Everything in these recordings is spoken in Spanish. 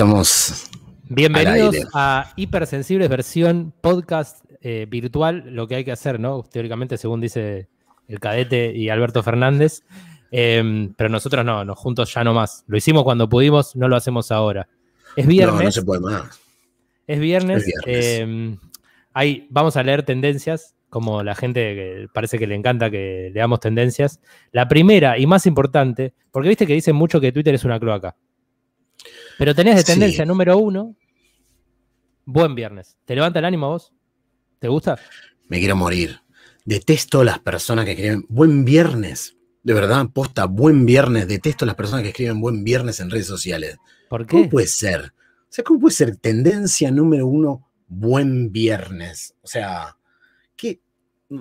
Estamos. Bienvenidos a Hipersensibles versión podcast eh, virtual, lo que hay que hacer, ¿no? Teóricamente, según dice el cadete y Alberto Fernández. Em, pero nosotros no, nos juntos ya no más. Lo hicimos cuando pudimos, no lo hacemos ahora. Es viernes. No, no se puede más. Es viernes. Em, vamos a leer tendencias, como la gente que parece que le encanta que leamos tendencias. La primera y más importante, porque viste que dicen mucho que Twitter es una cloaca. Pero tenés de tendencia número uno, buen viernes. ¿Te levanta el ánimo vos? ¿Te gusta? Me quiero morir. Detesto las personas que escriben buen viernes. De verdad, posta, buen viernes. Detesto las personas que escriben buen viernes en redes sociales. ¿Por qué? ¿Cómo puede ser? O sea, ¿cómo puede ser tendencia número uno buen viernes? O sea, ¿qué?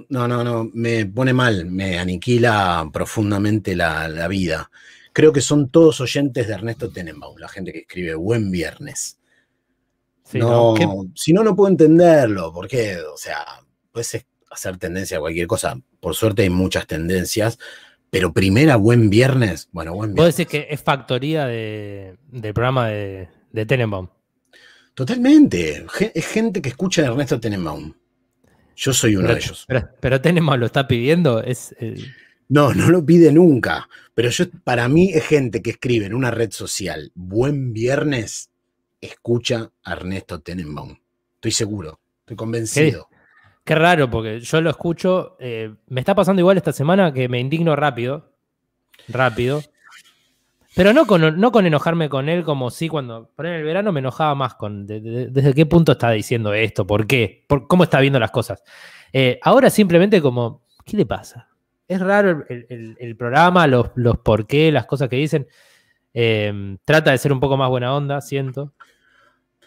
No, no, no, me pone mal, me aniquila profundamente la, la vida. Creo que son todos oyentes de Ernesto Tenenbaum, la gente que escribe buen viernes. no, si no, no puedo entenderlo, porque, o sea, puedes hacer tendencia a cualquier cosa. Por suerte hay muchas tendencias, pero primera, buen viernes. Bueno, buen viernes. Vos decís que es factoría del programa de, de, Tenenbaum. Totalmente. Es gente que escucha a Ernesto Tenenbaum. Yo soy uno de ellos. Pero, Tenenbaum lo está pidiendo. Es, eh, no, no lo pide nunca. Pero yo, para mí es gente que escribe en una red social, buen viernes, escucha a Ernesto Tenenbaum. Estoy seguro, estoy convencido. Qué, raro, porque yo lo escucho. Eh, me está pasando igual esta semana que me indigno rápido. Rápido. Pero no con, no con enojarme con él como si cuando por el verano me enojaba más con desde qué punto está diciendo esto, por qué, por cómo está viendo las cosas. Eh, ahora simplemente como, ¿qué le pasa? Es raro el, programa, los, los por qué, las cosas que dicen. Em, trata de ser un poco más buena onda, siento.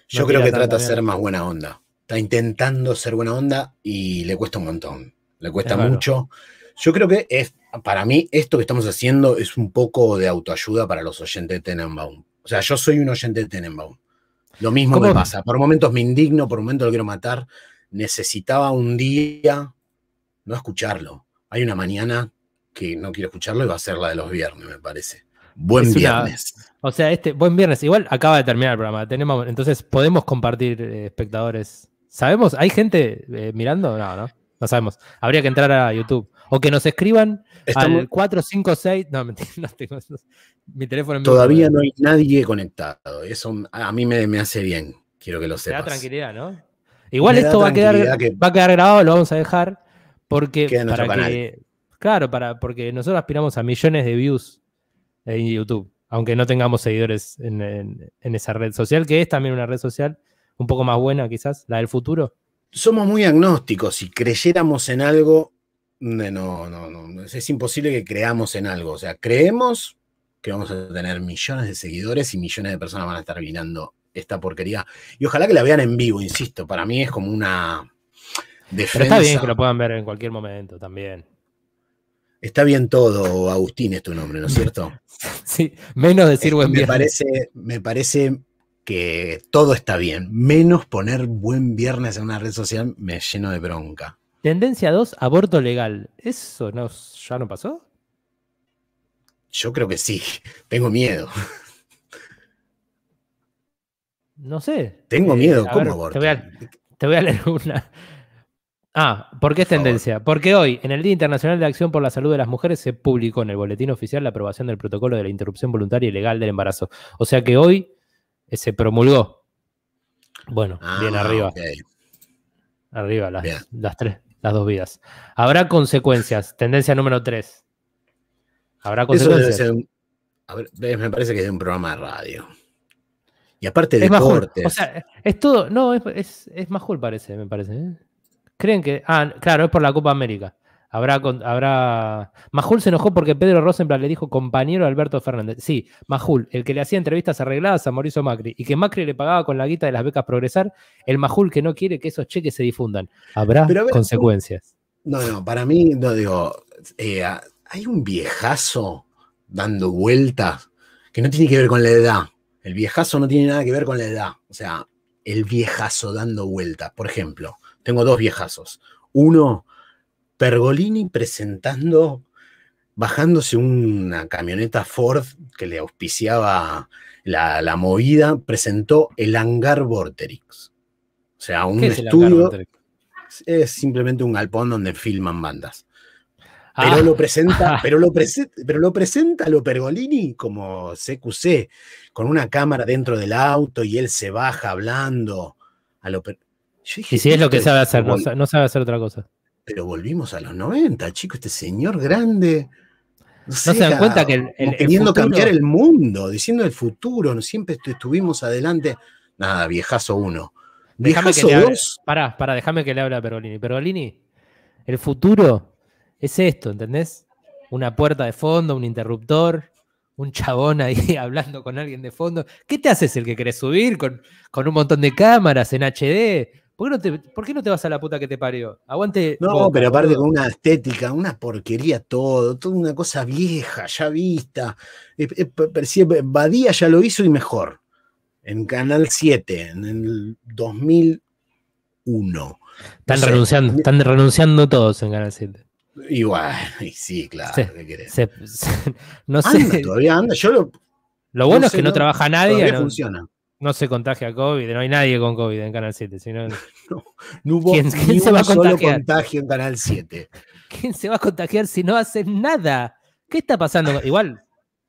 Yo creo que trata de ser más buena onda. Está intentando ser buena onda y le cuesta un montón. Le cuesta mucho. Yo creo que es, para mí, esto que estamos haciendo es un poco de autoayuda para los oyentes de Tenenbaum. O sea, yo soy un oyente de Tenenbaum. Lo mismo me pasa. Por momentos me indigno, por momentos lo quiero matar. Necesitaba un día no escucharlo hay una mañana que no quiero escucharlo y va a ser la de los viernes, me parece. Buen viernes. o sea, este buen viernes. Igual acaba de terminar el programa. Tenemos, entonces, ¿podemos compartir eh, espectadores? ¿Sabemos? ¿Hay gente eh, mirando? No, no. No sabemos. Habría que entrar a YouTube. O que nos escriban al 456. No, mentira, no tengo Mi teléfono Todavía no hay nadie conectado. Eso a mí me, hace bien. Quiero que lo sepas. da tranquilidad, ¿no? Igual esto va a, quedar, va a quedar grabado, lo vamos a dejar. Porque para que, claro, para, porque nosotros aspiramos a millones de views en YouTube, aunque no tengamos seguidores en, esa red social, que es también una red social un poco más buena quizás, la del futuro. Somos muy agnósticos, si creyéramos en algo, no, no, no, es imposible que creamos en algo, o sea, creemos que vamos a tener millones de seguidores y millones de personas van a estar mirando esta porquería. Y ojalá que la vean en vivo, insisto, para mí es como una, pero está bien que lo puedan ver en cualquier momento también. Está bien todo, Agustín es tu nombre, ¿no es cierto? sí, menos decir buen viernes. Me parece, me parece que todo está bien, menos poner buen viernes en una red social me lleno de bronca. Tendencia 2, aborto legal. ¿Eso no, ya no pasó? Yo creo que sí, tengo miedo. No sé. Tengo miedo, ¿cómo aborto? te voy a leer una, Ah, ¿por qué es tendencia? Porque hoy, en el Día Internacional de Acción por la Salud de las Mujeres, se publicó en el Boletín Oficial la aprobación del protocolo de la interrupción voluntaria y legal del embarazo. O sea que hoy eh, se promulgó. Bueno, ah, bien arriba. Arriba, las, tres, las dos vidas. Habrá consecuencias. Tendencia número tres. Habrá consecuencias. Eso debe ser a ver, me parece que es un programa de radio. Y aparte de deportes. o sea, es todo. No, es, es, es parece, me parece. ¿eh? Creen que. Ah, claro, es por la Copa América. Habrá, habrá. Majul se enojó porque Pedro Rosenblatt le dijo compañero Alberto Fernández. Sí, Majul, el que le hacía entrevistas arregladas a Mauricio Macri y que Macri le pagaba con la guita de las becas Progresar, el Majul que no quiere que esos cheques se difundan. Habrá consecuencias. No, no, para mí, no digo. Eh, hay un viejazo dando vueltas que no tiene que ver con la edad. El viejazo no tiene nada que ver con la edad. O sea, el viejazo dando vueltas. Por ejemplo, tengo dos viejazos. Uno, Pergolini presentando, bajándose una camioneta Ford que le auspiciaba la, movida, presentó el hangar Vorterix. O sea, un estudio. Es, simplemente un galpón donde filman bandas. Pero, ah. lo presenta, pero, lo presenta, pero lo presenta lo Pergolini como CQC, con una cámara dentro del auto y él se baja hablando. A lo y si es lo que sabe hacer, no, sabe hacer otra cosa. Pero volvimos a los 90, chico, este señor grande. No, se dan cuenta que el, queriendo cambiar el mundo, diciendo el futuro, siempre estuvimos adelante. Nada, viejazo uno. Viejazo dos. Pará, pará, déjame que le hable a Pergolini. Pergolini, el futuro es esto, ¿entendés? Una puerta de fondo, un interruptor, un chabón ahí hablando con alguien de fondo. ¿Qué te haces el que querés subir con, con un montón de cámaras en HD? ¿Por qué, no te, vas a la puta que te parió? Aguante. No, pero aparte con una estética, una porquería todo, toda una cosa vieja, ya vista. Eh, eh, Badía ya lo hizo y mejor. En Canal 7, en el 2001. Están, renunciando, están renunciando todos en Canal 7. Igual, sí, claro, ¿qué querés? no sé. todavía anda, yo lo. Lo bueno es que no, trabaja nadie. No, funciona no se contagia COVID, no hay nadie con COVID en Canal 7. Sino... No, hubo ¿Quién, se va a solo contagio en Canal 7. ¿Quién se va a contagiar si no hace nada? ¿Qué está pasando? Igual,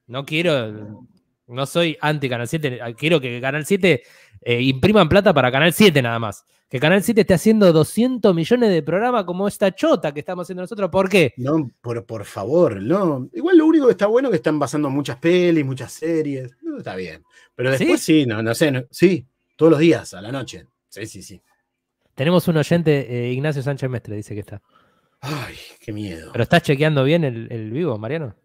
no quiero, no soy anti Canal 7, quiero que Canal 7 eh, impriman plata para Canal 7 nada más. Que Canal 7 esté haciendo 200 millones de programas como esta chota que estamos haciendo nosotros. ¿Por qué? No, por, por favor, no. Igual lo único que está bueno es que están basando muchas pelis, muchas series. está bien. Pero después sí, no, no sé, sí, todos los días, a la noche. Sí, sí, sí. Tenemos un oyente, eh, Ignacio Sánchez Mestre, dice que está. Ay, qué miedo. ¿Pero estás chequeando bien el, vivo, Mariano?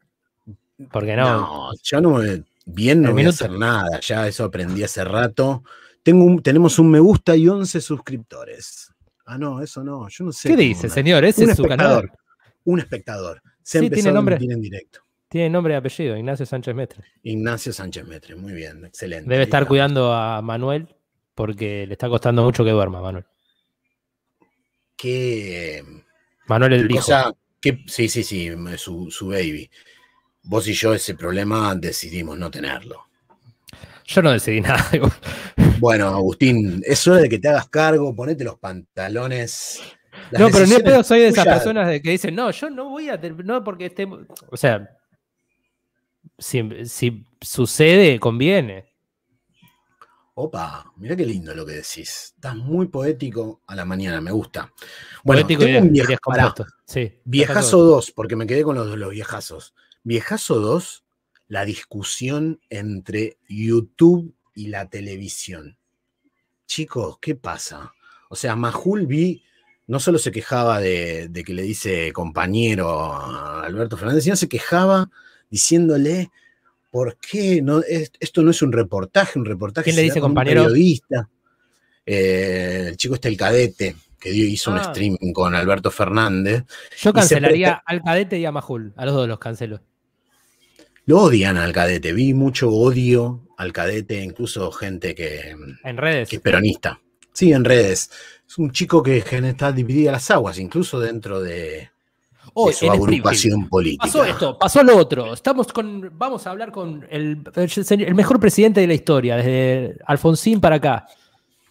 Porque no. No, ya no bien no voy a hacer nada. Ya eso aprendí hace rato. Tengo tenemos un me gusta y 11 suscriptores. Ah, no, eso no. Yo no sé. ¿Qué dice, señor? Ese es su canal. Un espectador. Se sí, tiene nombre. En directo. Tiene nombre y apellido, Ignacio Sánchez Metre. Ignacio Sánchez Metre, muy bien, excelente. Debe estar cuidando a Manuel porque le está costando mucho que duerma, Manuel. Que. Manuel el hijo. Que, sí, sí, sí, su, su baby. Vos y yo ese problema decidimos no tenerlo. Yo no decidí nada. bueno, Agustín, es hora de que te hagas cargo, ponete los pantalones. no, pero ni pedo soy de esas personas que dicen, no, yo no voy a. No, porque esté. O sea, si, sucede, conviene. Opa, mira qué lindo lo que decís. Estás muy poético a la mañana, me gusta. Bueno, poético tengo un vieja, sí, viejazo 2, porque me quedé con los, los viejazos. Viejazo 2, la discusión entre YouTube y la televisión. Chicos, ¿qué pasa? O sea, Majul vi, no solo se quejaba de, de que le dice compañero a Alberto Fernández, sino se quejaba diciéndole por qué no, esto no es un reportaje, un reportaje. ¿Quién le dice compañero? periodista. Eh, el chico este, el cadete, que hizo un ah. streaming con Alberto Fernández. Yo cancelaría al cadete y a Majul, a los dos los cancelo. Lo odian al cadete, vi mucho odio al cadete, incluso gente que, en redes. que es peronista. Sí, en redes. Es un chico que está dividida las aguas, incluso dentro de, Hoy, su agrupación política. Pasó esto, pasó lo otro. Estamos con, vamos a hablar con el, el, mejor presidente de la historia, desde Alfonsín para acá.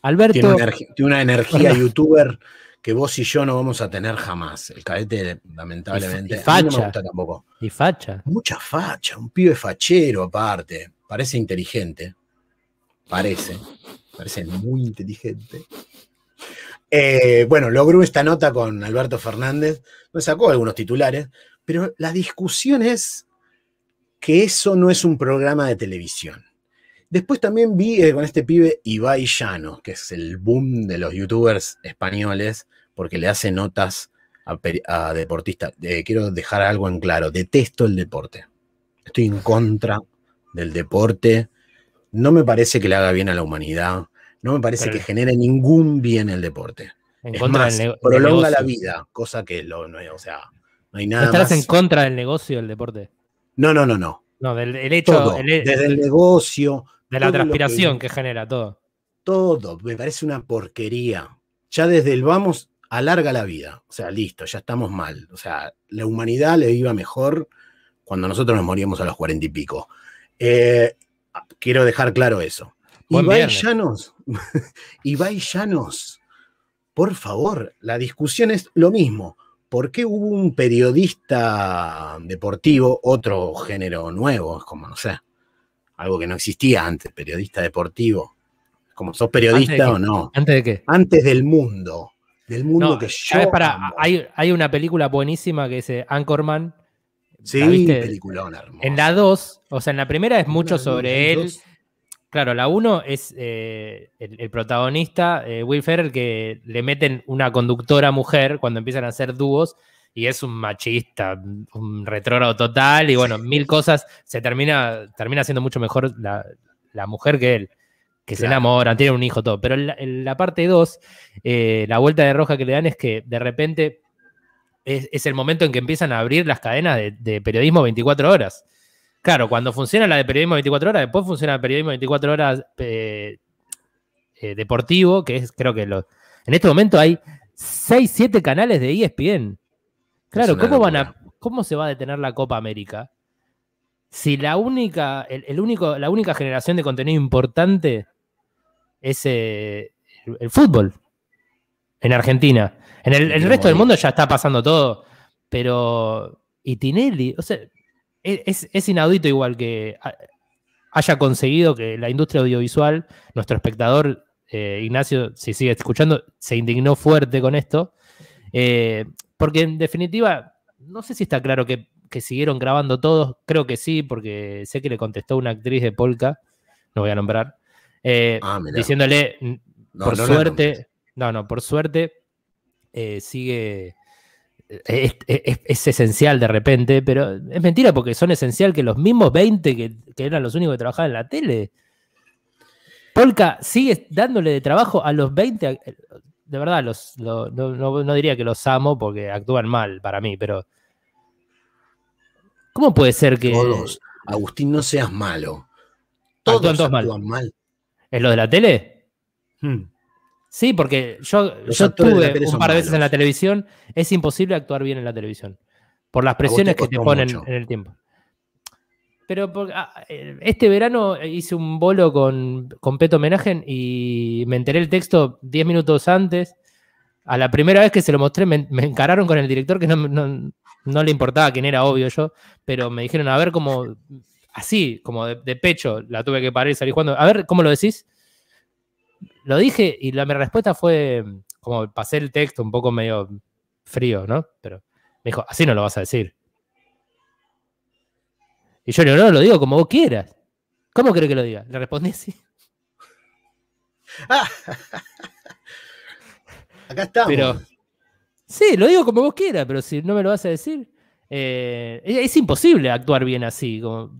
Alberto. Tiene, una energía youtuber que vos y yo no vamos a tener jamás. El cadete, lamentablemente. Y, facha. no me gusta tampoco. Y facha. Mucha facha, un pibe fachero aparte. Parece inteligente. Parece. Parece muy inteligente. Eh, bueno, logró esta nota con Alberto Fernández, me sacó algunos titulares, pero la discusión es que eso no es un programa de televisión. Después también vi eh, con este pibe Ibai Llano, que es el boom de los youtubers españoles, porque le hace notas a, deportistas. Eh, quiero dejar algo en claro, detesto el deporte. Estoy en contra del deporte. No me parece que le haga bien a la humanidad no me parece que genere ningún bien el deporte. En es contra más, del prolonga la vida, cosa que lo, no, o sea, no hay nada ¿Estás en contra del negocio del deporte? No, no, no, no. No, del hecho. desde el negocio. De la transpiración que, genera todo. Todo, me parece una porquería. Ya desde el vamos, alarga la vida. O sea, listo, ya estamos mal. O sea, la humanidad le iba mejor cuando nosotros nos moríamos a los cuarenta y pico. Eh, quiero dejar claro eso. Ibai Llanos, Ibai Llanos, por favor, la discusión es lo mismo. ¿Por qué hubo un periodista deportivo, otro género nuevo? Es como, no sé, algo que no existía antes, periodista deportivo. Como sos periodista o no. ¿Antes de qué? Antes del mundo. Del mundo que yo. Para, hay, hay, una película buenísima que es eh, Anchorman. Sí, peliculón hermoso. En la 2, o sea, en la primera es mucho sobre él. Claro, la 1 es eh, el, protagonista, eh, Will Ferrell, que le meten una conductora mujer cuando empiezan a hacer dúos y es un machista, un retrógrado total y bueno, mil cosas. Se termina, termina siendo mucho mejor la, mujer que él, que se enamoran, tienen un hijo, todo. Pero en la, parte 2, eh, la vuelta de roja que le dan es que de repente es, el momento en que empiezan a abrir las cadenas de periodismo 24 horas. Claro, cuando funciona la de periodismo 24 horas, después funciona el periodismo 24 horas eh, eh, deportivo, que es, creo que lo, en este momento hay 6, 7 canales de ESPN. Claro, ¿cómo, van a, ¿cómo se va a detener la Copa América? Si la única, el, único, la única generación de contenido importante es eh, el, fútbol en Argentina. En el, el resto del mundo ya está pasando todo, pero y Tinelli, o sea, es, inaudito igual que haya conseguido que la industria audiovisual, nuestro espectador, eh, Ignacio, si sigue escuchando, se indignó fuerte con esto, eh, porque en definitiva, no sé si está claro que, siguieron grabando todos, creo que sí, porque sé que le contestó una actriz de Polka, no voy a nombrar, eh, ah, diciéndole, por suerte, no, no, por suerte, sigue es, esencial de repente, pero es mentira porque son esencial que los mismos 20 que, eran los únicos que trabajaban en la tele. Polka sigue dándole de trabajo a los 20. De verdad, los, no, diría que los amo porque actúan mal para mí, pero. ¿Cómo puede ser que. Todos. Agustín, no seas malo. Todos actúan, mal. ¿Es lo de la tele? Hmm. Sí, porque yo, yo estuve un par de veces en la televisión, es imposible actuar bien en la televisión, por las presiones que te ponen en el tiempo. Pero ah, eh, este verano hice un bolo con, con Peto Homenaje y me enteré el texto 10 minutos antes. A la primera vez que se lo mostré, me, encararon con el director, que no, le importaba quién era, obvio yo, pero me dijeron, a ver cómo, así, como de, de pecho, la tuve que parar y salir jugando. A ver, ¿cómo lo decís? lo dije y la, mi respuesta fue como pasé el texto un poco medio frío, ¿no? Pero me dijo, así no lo vas a decir. Y yo le digo, no, lo digo como vos quieras. ¿Cómo crees que lo diga? Le respondí así. Acá estamos. Pero, sí, lo digo como vos quieras, pero si no me lo vas a decir. Eh, es, imposible actuar bien así. Como,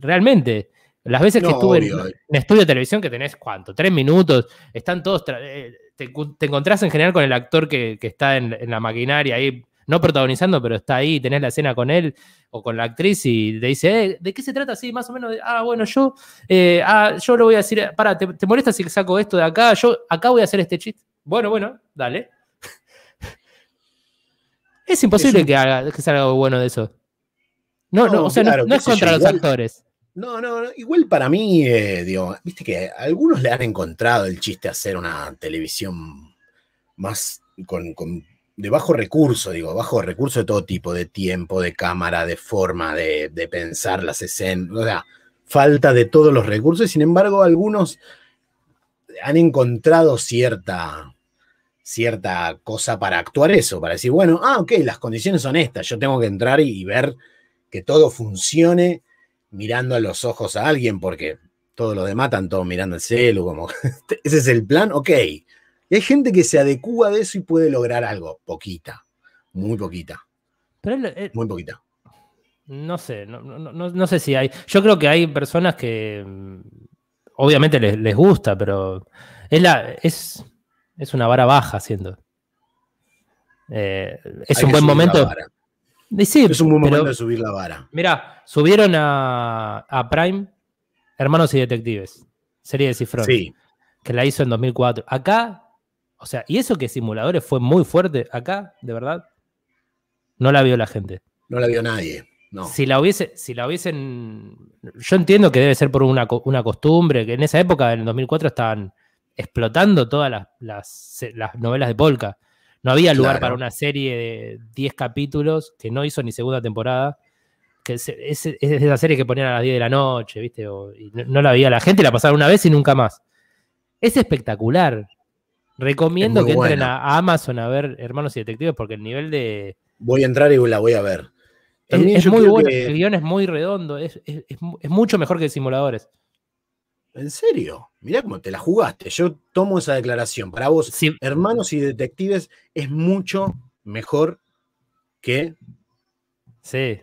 realmente. Las veces que estuve en, estudio de televisión, que tenés cuánto, tres minutos, están todos. Eh, te, encontrás en general con el actor que, está en, la maquinaria ahí, no protagonizando, pero está ahí, tenés la escena con él o con la actriz y te dice, eh, ¿de qué se trata? así más o menos, ah, bueno, yo, eh, ah, yo lo voy a decir, para, ¿te, molesta si saco esto de acá? Yo acá voy a hacer este chiste. Bueno, bueno, dale. Es imposible que, haga, que salga algo bueno de eso. No, no, o sea, no, es contra los actores. No, no, igual para mí, eh, digo, viste que algunos le han encontrado el chiste a hacer una televisión más con, de bajo recurso, digo, bajo recurso de todo tipo, de tiempo, de cámara, de forma, de, pensar las escenas, o sea, falta de todos los recursos, sin embargo, algunos han encontrado cierta, cierta cosa para actuar eso, para decir, bueno, ah, ok, las condiciones son estas, yo tengo que entrar y ver que todo funcione mirando a los ojos a alguien, porque todo lo demás están todos mirando el celu, como, ese es el plan, ok. Y hay gente que se adecúa de eso y puede lograr algo, poquita, muy poquita. Eh, muy poquita. No sé, no, sé si hay. Yo creo que hay personas que mm, obviamente les, gusta, pero es, la, es, es una vara baja, siendo. Eh, es un buen momento es un buen momento de subir la vara. Mira, subieron a, Prime Hermanos y Detectives, serie de Cifrón. Sí. Que la hizo en 2004. Acá, o sea, y eso que simuladores fue muy fuerte, acá, de verdad, no la vio la gente. No la vio nadie. Si la hubiese, si la hubiesen. Yo entiendo que debe ser por una, costumbre, que en esa época, en el 2004, estaban explotando todas las, novelas de Polka. No había lugar para una serie de 10 capítulos que no hizo ni segunda temporada. Que es, es, esa serie que ponían a las 10 de la noche, ¿viste? y no, la veía la gente, la pasaron una vez y nunca más. Es espectacular. Recomiendo que entren a, Amazon a ver Hermanos y Detectives porque el nivel de. Voy a entrar y la voy a ver. es, muy bueno, el guion es muy redondo, es, mucho mejor que simuladores. ¿En serio? Mirá cómo te la jugaste. Yo tomo esa declaración. Para vos, Hermanos y Detectives es mucho mejor que. Sí.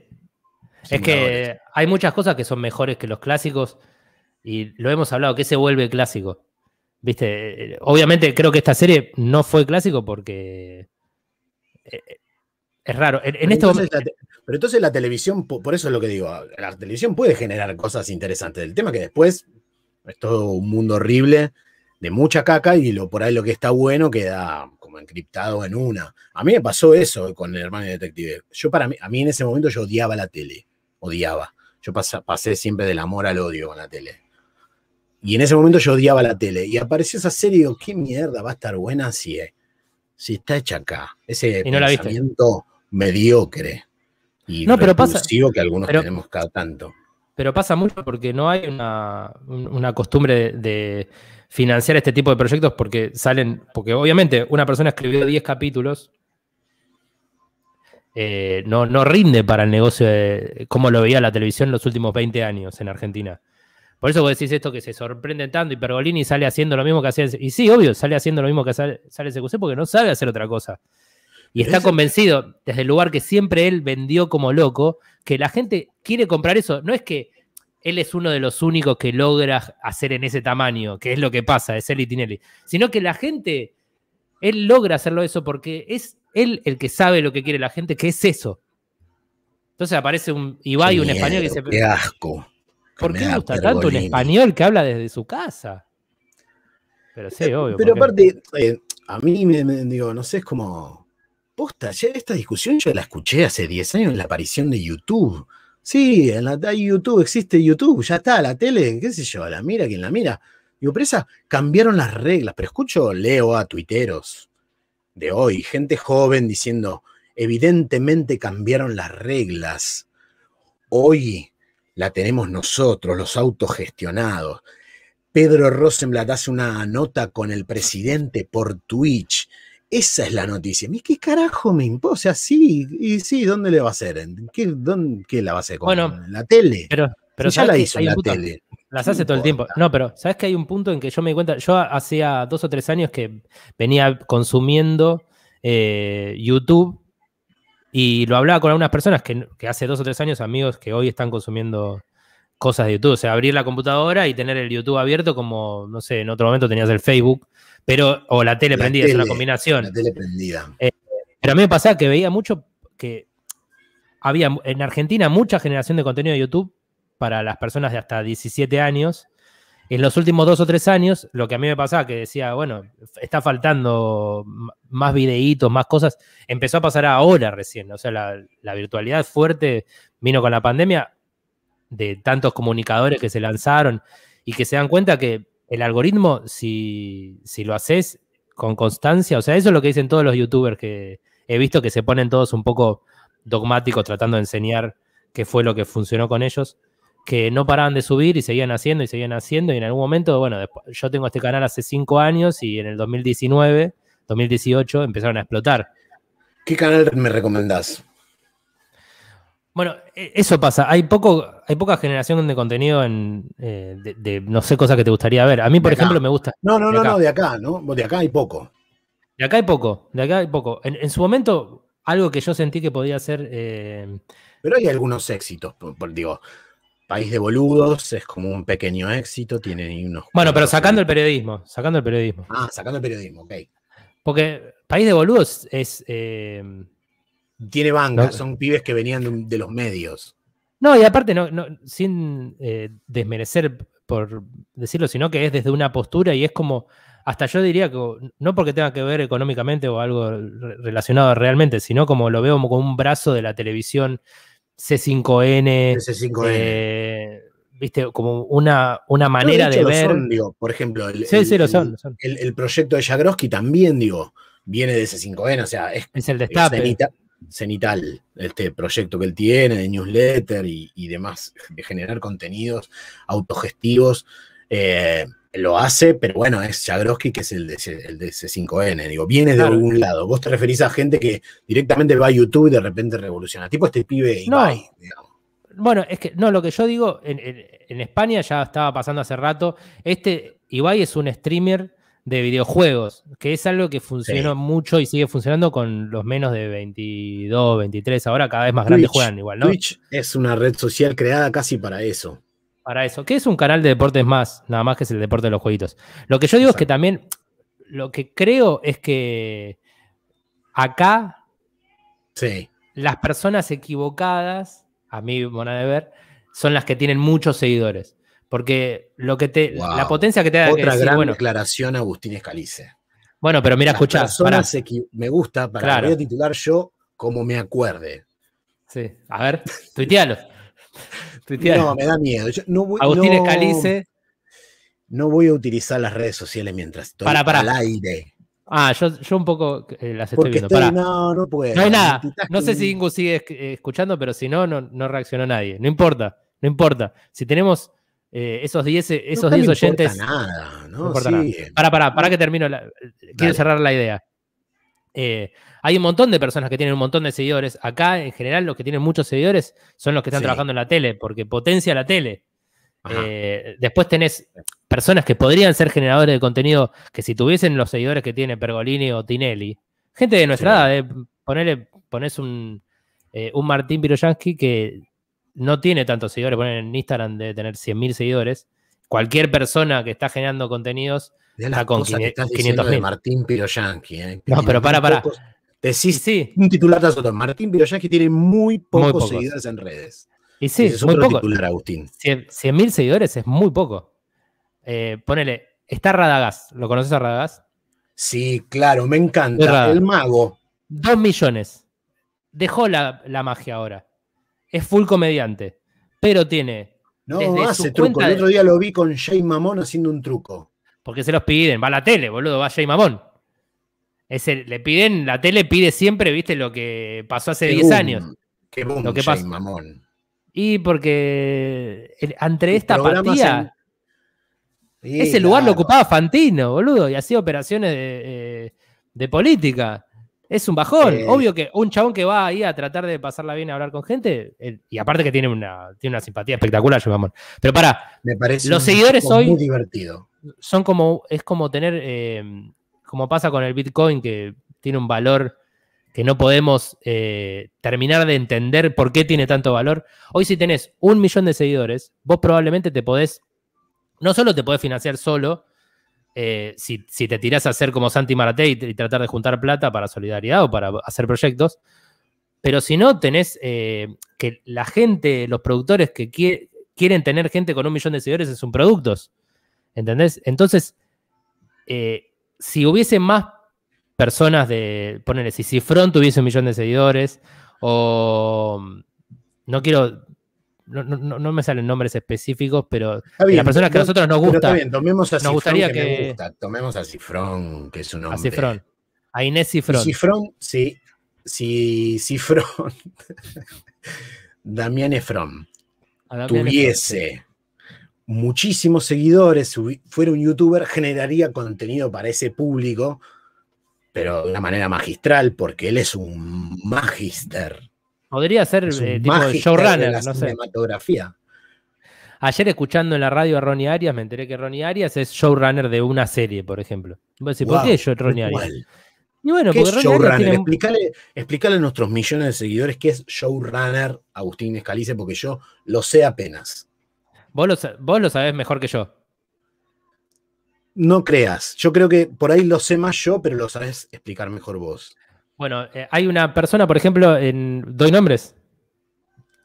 Es que hay muchas cosas que son mejores que los clásicos y lo hemos hablado, que se vuelve clásico. Viste, obviamente creo que esta serie no fue clásico porque eh, es raro. En, este la, pero entonces la televisión, por eso es lo que digo, la televisión puede generar cosas interesantes. El tema que después es todo un mundo horrible de mucha caca y lo, por ahí lo que está bueno queda como encriptado en una. A mí me pasó eso con el hermano detective. Yo para mí, a mí en ese momento yo odiaba la tele, odiaba. Yo pasé siempre del amor al odio con la tele. Y en ese momento yo odiaba la tele. Y apareció esa serie y digo, ¿qué mierda va a estar buena si, si está hecha acá? Ese pensamiento mediocre y no, pero pasa, que algunos tenemos cada tanto. Pero pasa mucho porque no hay una, costumbre de, financiar este tipo de proyectos porque salen, porque obviamente una persona escribió 10 capítulos, eh, no, no rinde para el negocio de cómo lo veía la televisión los últimos 20 años en Argentina. Por eso vos decís esto que se sorprende tanto y Pergolini sale haciendo lo mismo que hacía. Y sí, obvio, sale haciendo lo mismo que sale, sale CQC porque no sabe hacer otra cosa. Y está convencido, desde el lugar que siempre él vendió como loco, que la gente quiere comprar eso. No es que él es uno de los únicos que logra hacer en ese tamaño, que es lo que pasa, es él y Tinelli. Sino que la gente, él logra hacerlo eso porque es él el que sabe lo que quiere la gente, que es eso. Entonces aparece un Ibai, un español que dice. ¡Qué asco! ¿Por qué gusta tanto un español que habla desde su casa? Pero sí, eh, obvio. Pero aparte, eh, a mí me, digo, no sé, es como. Posta, ya esta discusión yo la escuché hace 10 años en la aparición de YouTube. Sí, en la YouTube existe YouTube, ya está, la tele, qué sé yo, la mira quien la mira. Digo, pero cambiaron las reglas, pero escucho, leo a tuiteros de hoy, gente joven diciendo, evidentemente cambiaron las reglas. Hoy la tenemos nosotros, los autogestionados. Pedro Rosenblatt hace una nota con el presidente por Twitch. Esa es la noticia. ¿Qué carajo me importa? O sea, sí, y sí, ¿dónde le va a hacer? ¿Qué, dónde, qué la va a hacer? bueno, la tele. Pero, pero ya la hizo en la tele. Las hace todo el tiempo. No, pero ¿sabes que hay un punto en que yo me di cuenta? Yo hacía dos o tres años que venía consumiendo eh, YouTube y lo hablaba con algunas personas que, hace dos o tres años, amigos que hoy están consumiendo cosas de YouTube. O sea, abrir la computadora y tener el YouTube abierto como, no sé, en otro momento tenías el Facebook, pero, o la tele prendida, es una combinación. La tele prendida. Eh, pero a mí me pasaba que veía mucho que había en Argentina mucha generación de contenido de YouTube para las personas de hasta 17 años en los últimos dos o tres años, lo que a mí me pasaba, que decía, bueno, está faltando más videitos, más cosas, empezó a pasar ahora recién. O sea, la, virtualidad fuerte vino con la pandemia de tantos comunicadores que se lanzaron y que se dan cuenta que el algoritmo, si, si lo haces con constancia, o sea, eso es lo que dicen todos los youtubers que he visto que se ponen todos un poco dogmáticos tratando de enseñar qué fue lo que funcionó con ellos que no paraban de subir y seguían haciendo y seguían haciendo. Y en algún momento, bueno, yo tengo este canal hace cinco años y en el 2019, 2018 empezaron a explotar. ¿Qué canal me recomendás? Bueno, e, eso pasa. Hay poco, hay poca generación de contenido en, eh, de, no sé, cosas que te gustaría ver. A mí, por ejemplo, me gusta. No, no, no, no, de acá, ¿no? De acá hay poco. De acá hay poco, de acá hay poco. En, su momento, algo que yo sentí que podía ser. Eh, Pero hay algunos éxitos, por, digo, País de Boludos es como un pequeño éxito, tiene unos... Bueno, pero sacando el periodismo, sacando el periodismo. Ah, sacando el periodismo, ok. Porque País de Boludos es... Eh, tiene banca, son pibes que venían de, los medios. No, y aparte, no, sin eh, desmerecer por decirlo, sino que es desde una postura y es como, hasta yo diría que, no porque tenga que ver económicamente o algo relacionado realmente, sino como lo veo como un brazo de la televisión C5N. C5N. eh, viste, como una, una manera No, de, hecho, lo ver. son, digo, por ejemplo, el, Sí, el- sí, lo son, lo son. el- el proyecto de Jagroski también, digo, viene de ese 5N, o sea, es Es el es destape. cenita- cenital este proyecto que él tiene de newsletter y, y demás, de generar contenidos autogestivos. eh, lo hace, pero bueno, es Jagroski que es el de, ese- el de ese 5N, digo, viene de algún lado. Vos te referís a gente que directamente va a YouTube y de repente revoluciona, tipo este pibe No. Ibai, digamos. Bueno, es que no, lo que yo digo, en, en- en España ya estaba pasando hace rato. Este Ibai es un streamer de videojuegos, que es algo que funcionó Sí. mucho y sigue funcionando con los menos de 22, 23. Ahora cada vez más grandes Twitch, juegan igual, ¿no? Twitch es una red social creada casi para eso. Para eso. Que es un canal de deportes más, nada más que es el deporte de los jueguitos. Lo que yo digo es que también, lo que creo es que acá Sí. las personas equivocadas, a mi manera de ver, son las que tienen muchos seguidores. Porque lo que te, Wow. la potencia que te da que Otra decir, gran bueno, declaración Agustín Escalice. bueno, pero mira, escuchá, me gusta, para Claro. voy a titular yo como me acuerde. Sí, a ver, tuitealo. Tuitealo. No, me da miedo. Yo no voy, Agustín no- Escalice. No voy a utilizar las redes sociales mientras estoy Pará, pará. al aire. Ah, yo, yo un poco eh, las estoy Porque viendo. estoy, no, no puedo. No hay nada. No sé si Ingu sigue esc- escuchando, pero si no, no, no reaccionó nadie. No importa, no importa. Si tenemos eh, esos 10 No esos 10 importa oyentes. nada, ¿no? No Sí. nada. Para, para, para que termino. la- quiero Dale. cerrar la idea. Eh, hay un montón de personas que tienen un montón de seguidores. Acá, en general, los que tienen muchos seguidores son los que están Sí. trabajando en la tele, porque potencia la tele. Eh, después tenés personas que podrían ser generadores de contenido que si tuviesen los seguidores que tiene Pergolini o Tinelli, gente de nuestra Sí. edad, eh, ponele, ponés un, eh, un Martín Piroyansky que no tiene tantos seguidores, poner en Instagram de tener 100.000 seguidores. Cualquier persona que está generando contenidos, Mirá está con cosas que 500.000. estás diciendo de Martín Piroyanqui. ¿eh? No, pero para, para. pocos- Decís sí, un titular otro. Martín Piroyanqui tiene muy pocos, pocos. seguidores en redes. y sí, es muy otro poco. titular, Agustín. 100.000 seguidores es muy poco. Eh, ponele, está Radagast, ¿lo conoces a Radagast? Sí, claro, me encanta. El mago. Dos millones. Dejó la, la magia ahora. Es full comediante. Pero tiene. No, Desde hace su truco. cuenta El otro día lo vi con Jay Mamón haciendo un truco. Porque se los piden. Va a la tele, boludo. Va Jay Mamón. Es el- le piden, la tele pide siempre, viste, lo que pasó hace Qué 10 boom, años. Qué boom, Lo que Jay pasa- Mamón. Y porque el- entre esta apatía, en- Sí, ese lugar lo ocupaba Fantino, boludo, y hacía operaciones de, eh, de política. Es un bajón. Eh. Obvio que un chabón que va ahí a tratar de pasarla bien a hablar con gente, él- y aparte que tiene una, tiene una simpatía espectacular, Mamón. Pero para, Me parece Los seguidores hoy- muy divertido. son como, es como tener, eh, como pasa con el Bitcoin, que tiene un valor que no podemos eh, terminar de entender por qué tiene tanto valor. Hoy si tenés un millón de seguidores, vos probablemente te podés, no solo te podés financiar solo, eh, si, si te tirás a hacer como Santi Maraté y, tratar de juntar plata para solidaridad o para hacer proyectos, pero si no tenés eh, que la gente, los productores que quie- quieren tener gente con un millón de seguidores, son productos. ¿Entendés? Entonces, eh, si hubiese más personas de, ponele, si Cifrón tuviese un millón de seguidores, o no quiero, no, no- no me salen nombres específicos, pero bien, las personas que a no- nosotros nos gusta, está bien, tomemos a Nos Cifrón, gustaría que, me que- gusta. Tomemos a Cifrón, que es un a hombre. Cifrón, a Inés Cifrón. Cifrón, sí. Si Cifrón, Damián Efrón, a sí. tuviese muchísimos seguidores, fuera un youtuber, generaría contenido para ese público, pero de una manera magistral, porque él es un magister. Podría ser eh, tipo showrunner, la no sé. cinematografía. Ayer escuchando en la radio a Ronnie Arias, me enteré que Ronnie Arias es showrunner de una serie, por ejemplo. Vos decís, ¿por Wow, qué yo Ronnie Arias? ¿cuál? Y bueno, ¿Qué porque es showrunner? tiene, Explícale, explícale a nuestros millones de seguidores qué es showrunner Agustín Escalice, porque yo lo sé apenas. Vos lo, vos lo sabés mejor que yo. No creas. Yo creo que por ahí lo sé más yo, pero lo sabes explicar mejor vos. Bueno, eh, hay una persona, por ejemplo, en. ¿Doy nombres?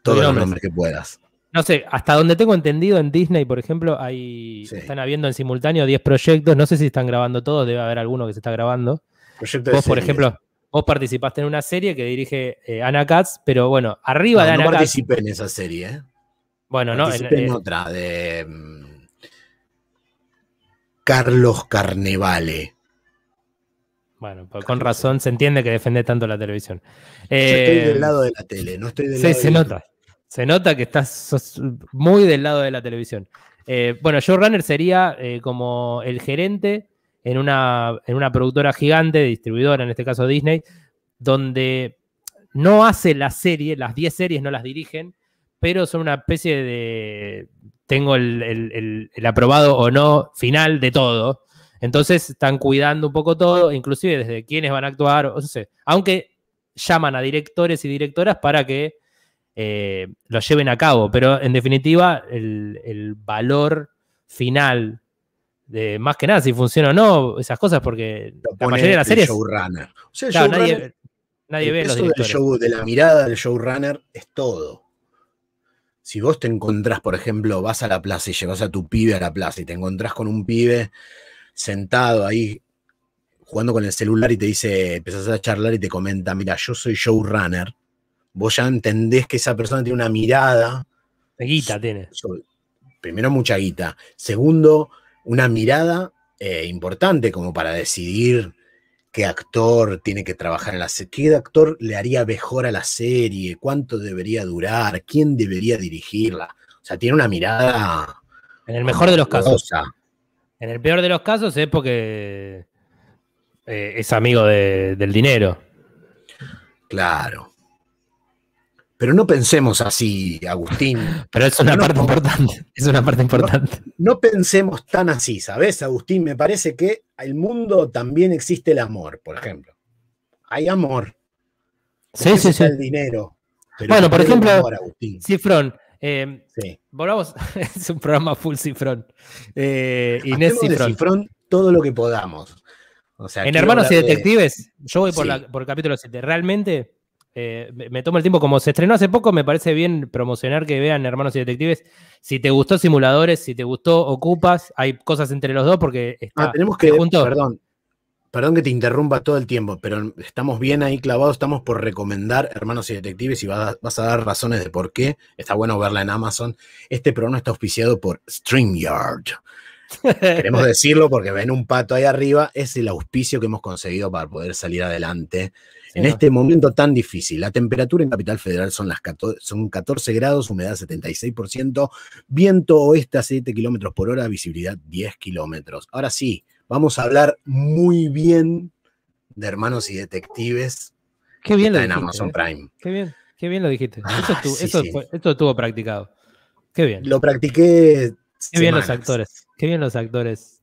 Todos los nombres. que puedas. No sé, hasta donde tengo entendido en Disney, por ejemplo, hay. Sí. Están habiendo en simultáneo 10 proyectos. No sé si están grabando todos, debe haber alguno que se está grabando. Proyecto de Vos, por ejemplo, vos participaste en una serie que dirige eh, Ana Katz, pero bueno, arriba de Ana no Katz. participé en esa serie, ¿eh? Bueno, no. Participé en, otra, de mm, Carlos Carnevale. Bueno, pues con razón se entiende que defiende tanto la televisión. Yo estoy del lado de la tele, no estoy del lado se de la- nota. Se nota que estás muy del lado de la televisión. Eh, bueno, showrunner sería eh, como el gerente en una, en una productora gigante, distribuidora, en este caso Disney, donde no hace la serie, las 10 series no las dirigen, pero son una especie de. Tengo el, el- el- el aprobado o no final de todo. Entonces están cuidando un poco todo, inclusive desde quiénes van a actuar, o no sé, aunque llaman a directores y directoras para que eh, lo lleven a cabo, pero en definitiva el, el valor final de más que nada si funciona o no, esas cosas, porque Lo la mayoría de las el series, showrunner. O sea, claro, showrunner, nadie, nadie el ve los del show- de la mirada del showrunner es todo. Si vos te encontrás, por ejemplo, vas a la plaza y llevas a tu pibe a la plaza y te encontrás con un pibe sentado ahí jugando con el celular y te dice, empezás a charlar y te comenta, mira, yo soy showrunner, vos ya entendés que esa persona tiene una mirada Guita tiene. primero mucha guita, segundo, una mirada eh, importante como para decidir qué actor tiene que trabajar en la serie, qué actor le haría mejor a la serie, cuánto debería durar, quién debería dirigirla. O sea, tiene una mirada. En el mejor de los casos. En el peor de los casos es porque eh, es amigo de- del dinero. Claro. Pero no pensemos así, Agustín. Pero es una No, parte no. importante. Es una parte importante. No pensemos tan así, ¿sabes, Agustín? Me parece que el mundo también existe el amor, por ejemplo. Hay amor. Sí, sí, sí. el dinero. Pero Bueno, por ejemplo, amor, Agustín. Cifrón. eh, Sí. Volvamos. es un programa full Cifrón. Eh, Inés Hacemos de Cifrón. Cifrón todo lo que podamos. O sea, En Hermanos y de- Detectives, yo voy por, Sí. la- por el capítulo 7. Realmente eh, me, me tomo el tiempo. Como se estrenó hace poco, me parece bien promocionar que vean Hermanos y Detectives. Si te gustó Simuladores, si te gustó Ocupas, hay cosas entre los dos porque está. Ah, tenemos que, junto. perdón, perdón que te interrumpa todo el tiempo, pero estamos bien ahí clavados, estamos por recomendar Hermanos y Detectives y vas a, vas a dar razones de por qué. Está bueno verla en Amazon. Este programa está auspiciado por StreamYard. Queremos decirlo porque ven un pato ahí arriba, es el auspicio que hemos conseguido para poder salir adelante en este momento tan difícil. La temperatura en Capital Federal son, las 14, son 14 grados, humedad 76%, viento oeste a 7 kilómetros por hora, visibilidad 10 kilómetros. Ahora sí, vamos a hablar muy bien de hermanos y detectives. Qué bien lo Está en dijiste. Amazon eh. Prime. Qué bien, qué bien lo dijiste. Ah, eso estuvo, sí, eso sí. esto estuvo practicado. Qué bien. Lo practiqué. Qué bien los actores. Qué bien los actores.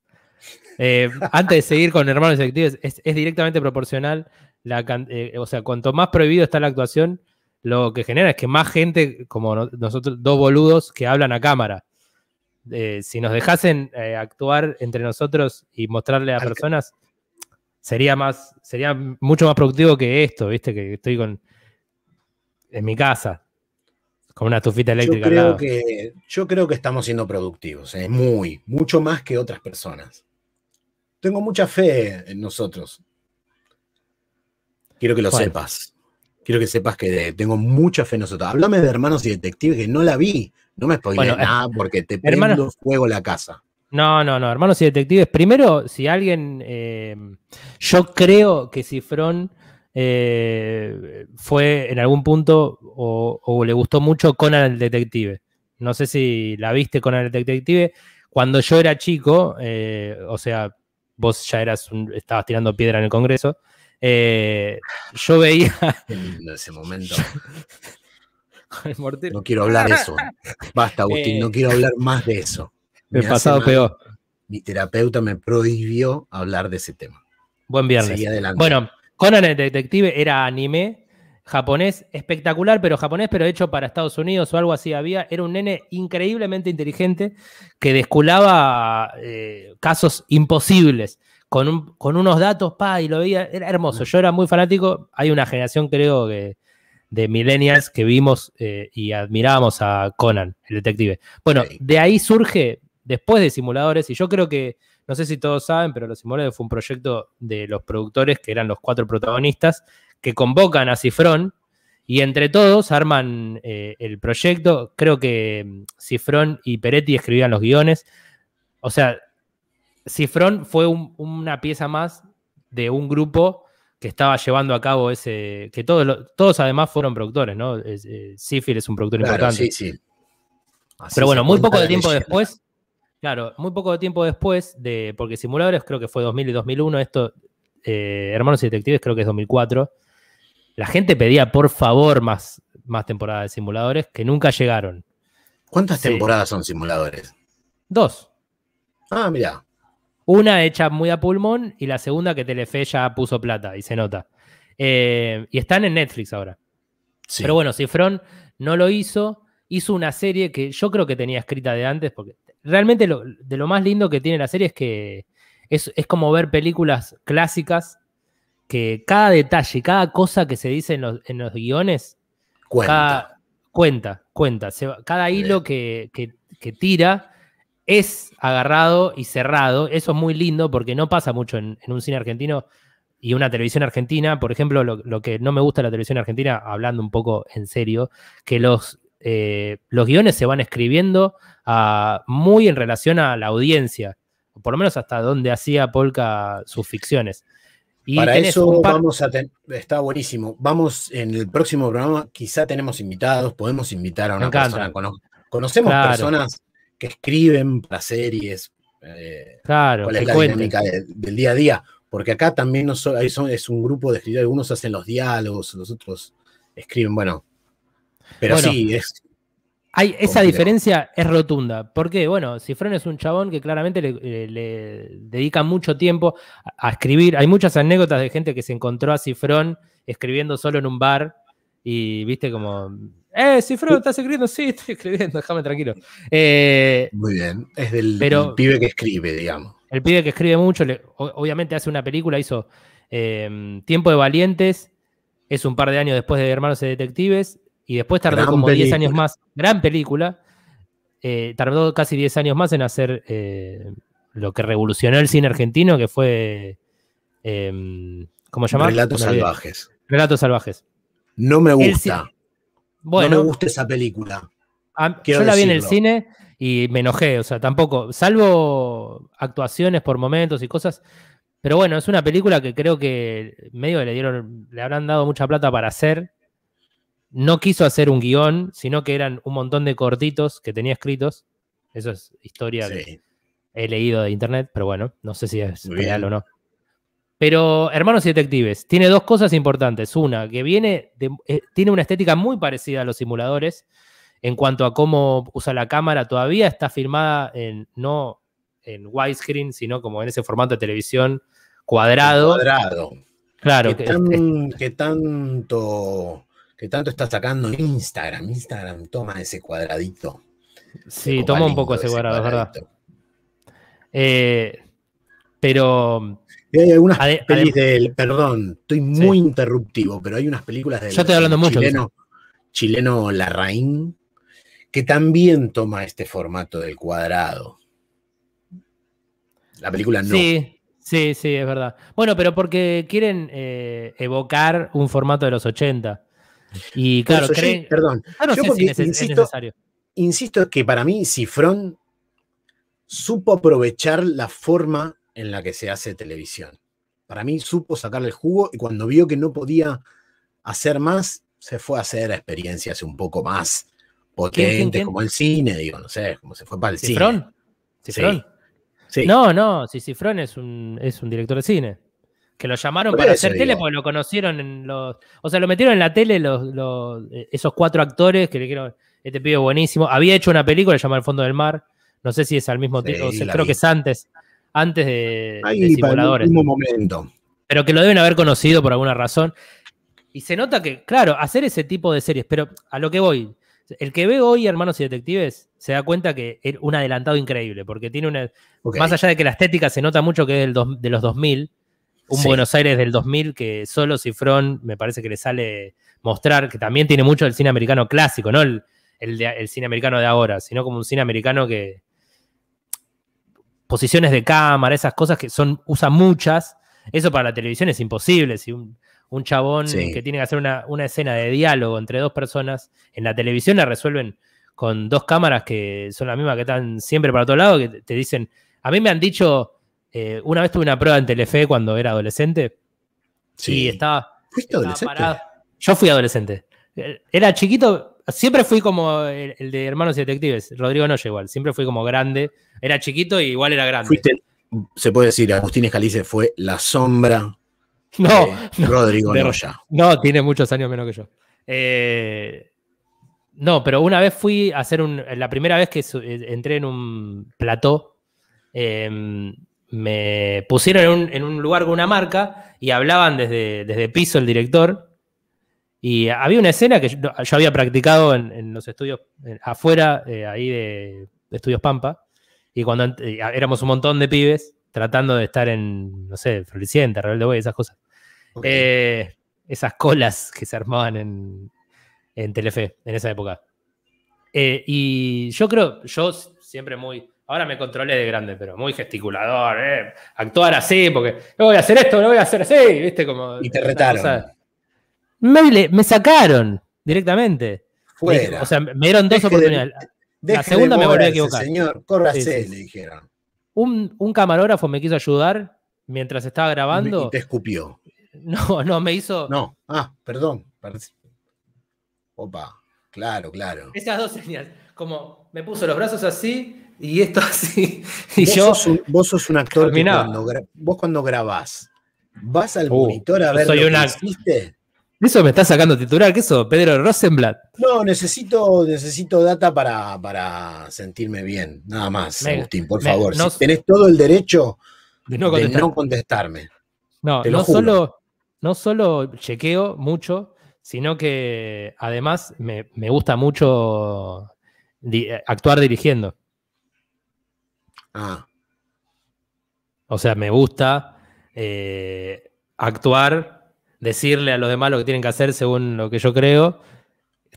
Eh, antes de seguir con Hermanos y Detectives, es, es directamente proporcional. La, can- eh, o sea, cuanto más prohibido está la actuación, lo que genera es que más gente, como no- nosotros, dos boludos, que hablan a cámara. Eh, si nos dejasen eh, actuar entre nosotros y mostrarle a personas, sería más, sería mucho más productivo que esto, viste, que estoy con en mi casa, con una estufita Yo eléctrica al creo, lado. que, yo creo que estamos siendo productivos, eh, muy, mucho más que otras personas. Tengo mucha fe en nosotros. Quiero que lo sepas. Quiero que sepas que de- tengo mucha fe en nosotros. Háblame de Hermanos y Detectives, que no la vi. No me spoilees Bueno, eh, nada porque te prendo Hermanos- fuego la casa. No, no, no, hermanos y detectives. Primero, si alguien, eh, yo creo que Cifrón eh, fue en algún punto o, o le gustó mucho Conan el Detective. No sé si la viste Conan el Detective. Cuando yo era chico, eh, o sea, vos ya eras un- estabas tirando piedra en el Congreso, eh, yo veía lindo ese momento. el. No quiero hablar de eso. Basta, Agustín, Eh, no quiero hablar más de eso. El Me hace pasado mal. peor. Mi terapeuta me prohibió hablar de ese tema. Buen viernes. Bueno, Conan el Detective era anime japonés espectacular, pero japonés, pero hecho para Estados Unidos o algo así había. Era un nene increíblemente inteligente que desculaba eh, casos imposibles con, un- con unos datos, pa, y lo veía. Era hermoso. Yo era muy fanático. Hay una generación, creo, que de millennials que vimos eh, y admirábamos a Conan, el detective. Bueno, de ahí surge, después de simuladores, y yo creo que no sé si todos saben, pero Los Simuladores fue un proyecto de los productores, que eran los cuatro protagonistas, que convocan a Cifrón y entre todos arman eh, el proyecto. Creo que mm, Cifrón y Peretti escribían los guiones. O sea, Cifrón fue una pieza más de un grupo que estaba llevando a cabo ese. que todos, todos además fueron productores, ¿no? Eh, es un productor importante. Sí, sí. Pero bueno, muy poco de tiempo después. Claro, muy poco de tiempo después de. Porque Simuladores creo que fue 2000 y 2001. Esto, eh, Hermanos y Detectives creo que es 2004 la gente pedía por favor más, más temporadas de simuladores que nunca llegaron. ¿Cuántas temporadas son simuladores? Dos. Ah, mira. Una hecha muy a pulmón y la segunda que Telefe ya puso plata y se nota. Eh, y están en Netflix ahora. Pero bueno, Cifrón no lo hizo. Hizo una serie que yo creo que tenía escrita de antes, porque realmente de lo más lindo que tiene la serie es que es, es como ver películas clásicas que cada detalle, cada cosa que se dice en los, guiones, cuenta, cuenta, cuenta. cada hilo que, tira es agarrado y cerrado. Eso es muy lindo porque no pasa mucho en, un cine argentino y una televisión argentina. Por ejemplo, lo, que no me gusta de la televisión argentina, hablando un poco en serio, que los, eh, los guiones se van escribiendo ah, muy en relación a la audiencia, por lo menos hasta donde hacía Polka sus ficciones. Para eso vamos a tener, está buenísimo. Vamos en el próximo programa, quizá tenemos invitados, podemos invitar a una persona. conocemos personas que escriben para series. Eh, claro, cuál es la dinámica del día a día. Porque acá también no es un grupo de escritores, algunos hacen los diálogos, los otros escriben, bueno. Pero sí, es esa diferencia es rotunda. ¿Por qué? Bueno, Cifrón es un chabón que claramente le, dedica mucho tiempo a, escribir. Hay muchas anécdotas de gente que se encontró a Cifrón escribiendo solo en un bar y viste como, eh, Cifrón, ¿estás escribiendo? Sí, estoy escribiendo, déjame tranquilo. Eh, Muy bien, es del, pibe que escribe, digamos. El pibe que escribe mucho, obviamente hace una película, hizo eh, Tiempo de Valientes, es un par de años después de Hermanos y Detectives, y después tardó como 10 años más, gran película, eh, tardó casi 10 años más en hacer lo que revolucionó el cine argentino, que fue, ¿cómo se llama? Relatos Salvajes. Relatos Salvajes. No me gusta. No me gusta esa película. yo la vi en el cine y me enojé, o sea, tampoco, salvo actuaciones por momentos y cosas, pero bueno, es una película que creo que medio le dieron, le habrán dado mucha plata para hacer no quiso hacer un guion, sino que eran un montón de cortitos que tenía escritos. Eso es historia que he leído de internet, pero bueno, no sé si es real o no. Pero Hermanos y Detectives tiene dos cosas importantes. Una, que viene eh, tiene una estética muy parecida a los simuladores en cuanto a cómo usa la cámara. Todavía está filmada en, no en widescreen, sino como en ese formato de televisión cuadrado. Cuadrado. Claro. que tanto que tanto está sacando Instagram. Instagram toma ese cuadradito. Sí, toma un poco ese cuadrado, es verdad. Eh, pero. Hay algunas películas del. Perdón, estoy muy interruptivo, pero hay unas películas del. Yo estoy hablando mucho. Chileno, chileno Larraín, que también toma este formato del cuadrado. La película no. Sí, sí, sí, es verdad. Bueno, pero porque quieren eh, evocar un formato de los 80. Y claro, perdón, yo insisto, es necesario. Insisto que para mí Cifrón supo aprovechar la forma en la que se hace televisión. Para mí supo sacarle el jugo y cuando vio que no podía hacer más, se fue a hacer experiencias un poco más potentes, como el cine, digo, no sé, como se fue para el cine. ¿Cifrón? Sí. No, no, si Cifrón es un, es un director de cine. Que lo llamaron para hacer tele porque lo conocieron en los. O sea, lo metieron en la tele los, esos cuatro actores que le dijeron, este pibe buenísimo. Había hecho una película llamada El fondo del mar. No sé si es al mismo tiempo. creo que es antes. Antes de, Ahí, Simuladores. mismo momento. Pero que lo deben haber conocido por alguna razón. Y se nota que, claro, hacer ese tipo de series, pero a lo que voy, el que ve hoy Hermanos y Detectives se da cuenta que es un adelantado increíble, porque tiene una. Más allá de que la estética se nota mucho que es del de los 2000, un Buenos Aires del 2000 que solo Cifrón me parece que le sale mostrar, que también tiene mucho del cine americano clásico, no el, cine americano de ahora, sino como un cine americano que posiciones de cámara, esas cosas que son, usan muchas. Eso para la televisión es imposible. Si un, chabón que tiene que hacer una, escena de diálogo entre dos personas, en la televisión la resuelven con dos cámaras que son las mismas que están siempre para otro lado, que te dicen, a mí me han dicho, eh, una vez tuve una prueba en Telefe cuando era adolescente, sí. y estaba... ¿Fuiste adolescente? Yo fui adolescente. Era chiquito, siempre fui como el, de Hermanos y Detectives, Rodrigo Noya igual, siempre fui como grande, era chiquito y igual era grande. Fuiste, se puede decir, Agustín Escalice fue la sombra no, de Rodrigo Noya. No, tiene muchos años menos que yo. Eh, no, pero una vez fui a hacer un. La primera vez que eh, entré en un plató, em, me pusieron en un, lugar con una marca y hablaban desde, desde piso el director. Y había una escena que yo, había practicado en, los estudios afuera, eh, ahí de, Estudios Pampa. Y cuando éramos un montón de pibes tratando de estar en, no sé, Floriciente, Rebelde Way, esas cosas. Eh, esas colas que se armaban en, en Telefe en esa época. Eh, y yo creo, yo siempre muy, ahora me controlé de grande, pero muy gesticulador, eh, actuar así, porque no voy a hacer esto, no voy a hacer así, ¿viste? Como, y te retaron. Me, me, sacaron directamente. Fuera. O sea, me dieron dos oportunidades. la segunda me volví a equivocar. Señor, córrase, le dijeron. Un, un, camarógrafo me quiso ayudar mientras estaba grabando. Y te escupió. No, no, me hizo. No, ah, perdón. Opa, claro, claro. Esas dos señales, como me puso los brazos así y esto así. Y vos yo. Sos un, vos sos un actor que cuando, vos cuando grabás, vas al uh, monitor a ver soy lo que hiciste. Eso me está sacando titular, ¿qué eso? Pedro Rosenblatt. No, necesito, necesito data para, para sentirme bien, nada más, Agustín, por favor. tenés todo el derecho de no, contestarme. No, no solo, no solo chequeo mucho, sino que además me, gusta mucho actuar dirigiendo. Ah. O sea, me gusta eh, actuar, decirle a los demás lo que tienen que hacer según lo que yo creo,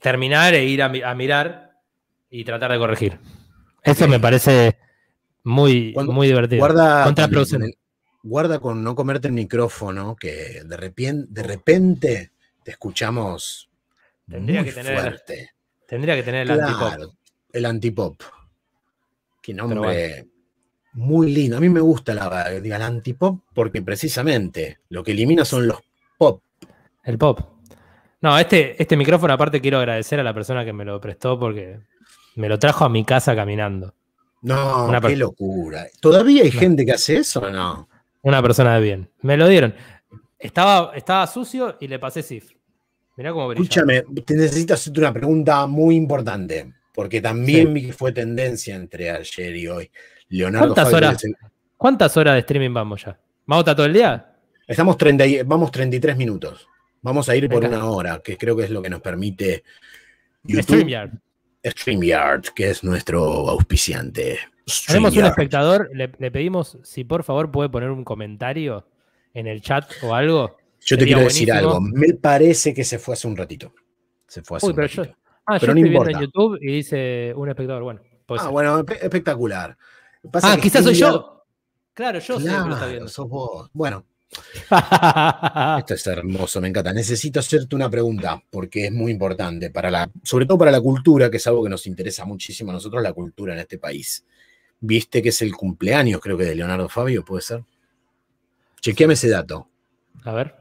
terminar e ir a, mirar y tratar de corregir. Eso me parece muy, muy divertido. Guarda, guarda con no comerte el micrófono, que de repente, de repente escuchamos tendría que tener, fuerte. Tendría que tener el antipop. El antipop. Qué nombre muy lindo. A mí me gusta la, diga, el antipop porque precisamente lo que elimina son los pop. El pop. No, este, este micrófono aparte quiero agradecer a la persona que me lo prestó porque me lo trajo a mi casa caminando. No, qué locura. ¿Todavía hay gente que hace eso o no? Una persona de bien. Me lo dieron. Estaba, estaba sucio y le pasé SIF. Escúchame, te necesito hacerte una pregunta muy importante, porque también que fue tendencia entre ayer y hoy. Leonardo ¿Cuántas horas, ¿Cuántas horas de streaming vamos ya? ¿Vamos a todo el día? Estamos 30, vamos 33 minutos. Vamos a ir por una hora, que creo que es lo que nos permite YouTube. StreamYard. StreamYard, que es nuestro auspiciante. Tenemos un espectador, le, pedimos si por favor puede poner un comentario en el chat o algo yo te quiero decir algo. Me parece que se fue hace un ratito. Se fue hace un pero ratito. Yo, ah, pero yo estoy viendo en YouTube y dice un espectador. Bueno, ah, bueno, espectacular. ah, quizás soy yo. Claro, yo claro, soy está viendo. Sos vos. Bueno. Esto es hermoso, me encanta. Necesito hacerte una pregunta porque es muy importante para la, sobre todo para la cultura, que es algo que nos interesa muchísimo a nosotros, la cultura en este país. Viste que es el cumpleaños, creo que de Leonardo Fabio, ¿puede ser? Chequeame ese dato. A ver.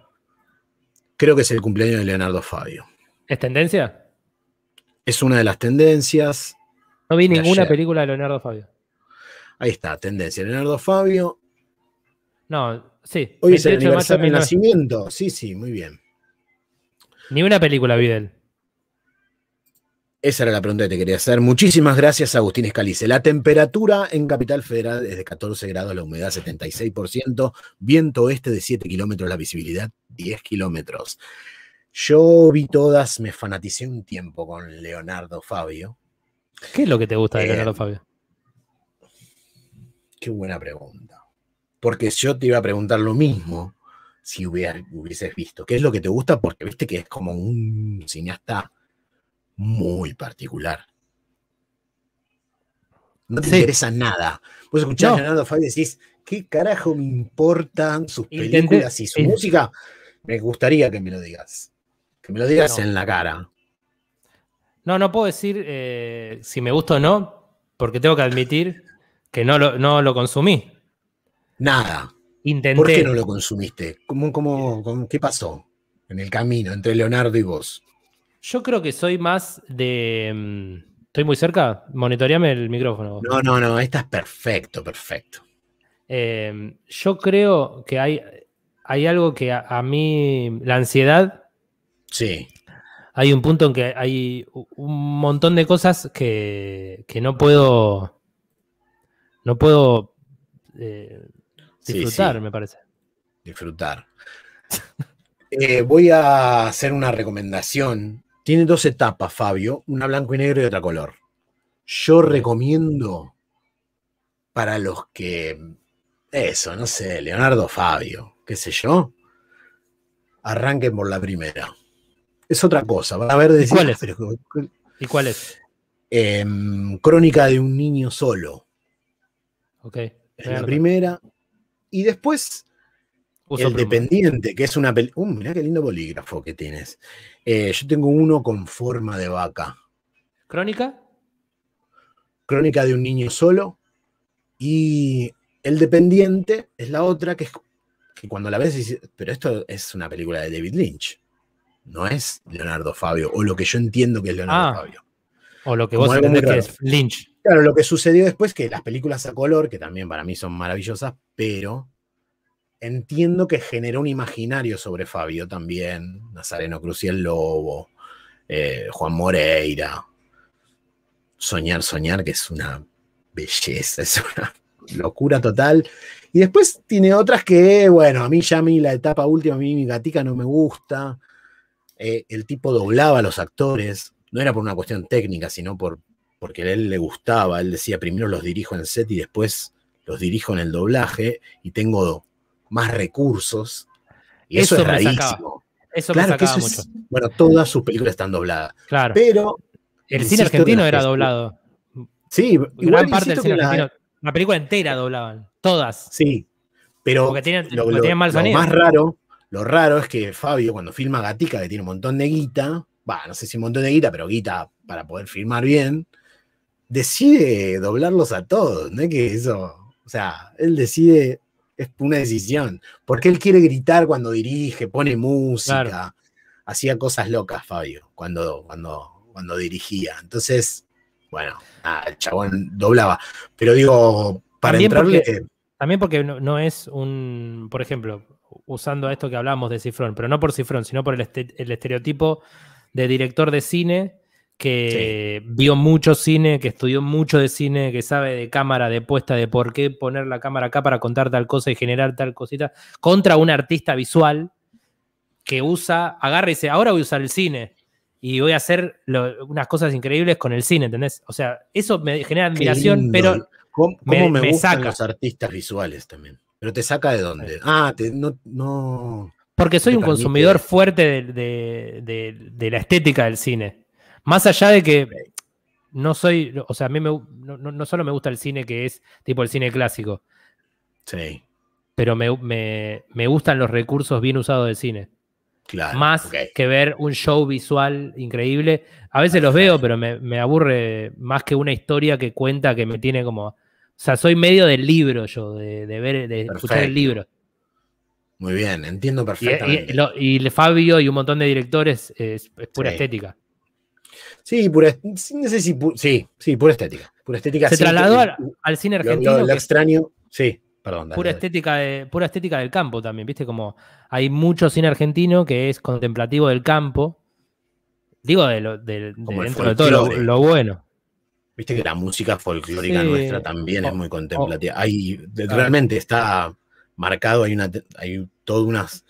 Creo que es el cumpleaños de Leonardo Fabio. ¿Es tendencia? Es una de las tendencias. No vi ninguna película de Leonardo Fabio. Ahí está, tendencia. Leonardo Fabio. No, sí. Hoy es el aniversario de nacimiento. Sí, sí, muy bien. Ni una película vi de él. Esa era la pregunta que te quería hacer. Muchísimas gracias, Agustín Escalice. La temperatura en Capital Federal es de 14 grados, la humedad 76%, viento este de 7 kilómetros, la visibilidad 10 kilómetros. Yo vi todas, me fanaticé un tiempo con Leonardo Fabio. ¿Qué es lo que te gusta de eh, Leonardo Fabio? Qué buena pregunta. Porque yo te iba a preguntar lo mismo si hubieses visto. ¿Qué es lo que te gusta? Porque viste que es como un cineasta muy particular. No te interesa nada. Vos escuchás a Leonardo Fabio y decís, ¿qué carajo me importan sus películas y su música? Me gustaría que me lo digas. Que me lo digas en la cara. No, no puedo decir eh, si me gusta o no, porque tengo que admitir que no lo, no lo consumí. Nada. Intenté. ¿Por qué no lo consumiste? ¿Cómo, cómo, ¿Qué pasó en el camino entre Leonardo y vos? Yo creo que soy más de. Mm, ¿Estoy muy cerca? Monitoreame el micrófono. No, no, no, estás perfecto, perfecto. Eh, yo creo que hay, hay algo que a, mí, la ansiedad. Sí. Hay un punto en que hay un montón de cosas que, no puedo. No puedo eh, disfrutar, me parece. Disfrutar. Eh, voy a hacer una recomendación tiene dos etapas, Fabio, una blanco y negro y otra color. Yo recomiendo para los que, eso, no sé, Leonardo Fabio, qué sé yo, arranquen por la primera. Es otra cosa, van a ver ¿Y cuál es? ¿Y cuál es? Em, crónica de un niño solo. Ok. Es la primera. Y después el dependiente, que es una película. Uh, mirá qué lindo bolígrafo que tienes. Eh, yo tengo uno con forma de vaca. ¿Crónica? Crónica de un niño solo. Y El dependiente es la otra que es que cuando la ves dices, pero esto es una película de David Lynch. No es Leonardo Fabio, o lo que yo entiendo que es Leonardo ah, Fabio. O lo que vos entendés que es Lynch. Claro, lo que sucedió después, que las películas a color, que también para mí son maravillosas, pero entiendo que generó un imaginario sobre Fabio también, Nazareno Cruz y el Lobo, eh, Juan Moreira. Soñar, soñar, que es una belleza, es una locura total. Y después tiene otras que, bueno, a mí ya a mí la etapa última, a mí mi gatica no me gusta. Eh, el tipo doblaba a los actores, no era por una cuestión técnica, sino por, porque a él le gustaba. Él decía, primero los dirijo en set y después los dirijo en el doblaje y tengo más recursos. Y eso, es rarísimo. Eso me sacaba mucho. bueno, todas sus películas están dobladas. Claro. Pero. El cine argentino era doblado. Sí, gran parte del cine argentino. La película entera doblaban. Todas. Sí. Pero Porque tienen, lo, mal lo más raro, lo raro es que Fabio, cuando filma Gatica, que tiene un montón de guita, va, no sé si un montón de guita, pero guita para poder filmar bien, decide doblarlos a todos. No es que eso. O sea, él decide es una decisión. Porque él quiere gritar cuando dirige, pone música. Hacía cosas locas, Fabio, cuando, cuando, cuando dirigía. Entonces, bueno, el chabón doblaba. Pero digo, para también entrarle. Porque, también porque no, es un. Por ejemplo, usando esto que hablábamos de Cifrón, pero no por Cifrón, sino por el, el estereotipo de director de cine que vio mucho cine, que estudió mucho de cine, que sabe de cámara, de puesta, de por qué poner la cámara acá para contar tal cosa y generar tal cosita, contra un artista visual que usa, agarra y dice, ahora voy a usar el cine y voy a hacer unas cosas increíbles con el cine, ¿entendés? O sea, eso me genera admiración, pero ¿Cómo, me, gustan saca. los artistas visuales también? Pero te saca de dónde? Ah, no, no... Porque soy un consumidor fuerte de la estética del cine. Más allá de que no soy, o sea, a mí no, solo me gusta el cine que es tipo el cine clásico. Sí. Pero me, gustan los recursos bien usados del cine. Claro. Más que ver un show visual increíble. A veces los veo, pero me, aburre más que una historia que cuenta que me tiene como. O sea, soy medio del libro yo, de, ver, de escuchar el libro. Muy bien, entiendo perfectamente. Y, y, Fabio y un montón de directores es, pura estética. Sí, pura, sí, sí, pura estética. Pura estética Se trasladó al, cine argentino. Lo, extraño, sí, perdón. pura, Estética de, pura estética del campo también, ¿viste? Como hay mucho cine argentino que es contemplativo del campo. Digo, de, lo, de, dentro de todo lo, bueno. Viste que la música folclórica nuestra también es muy contemplativa. hay, realmente está marcado, hay, una, hay todas unas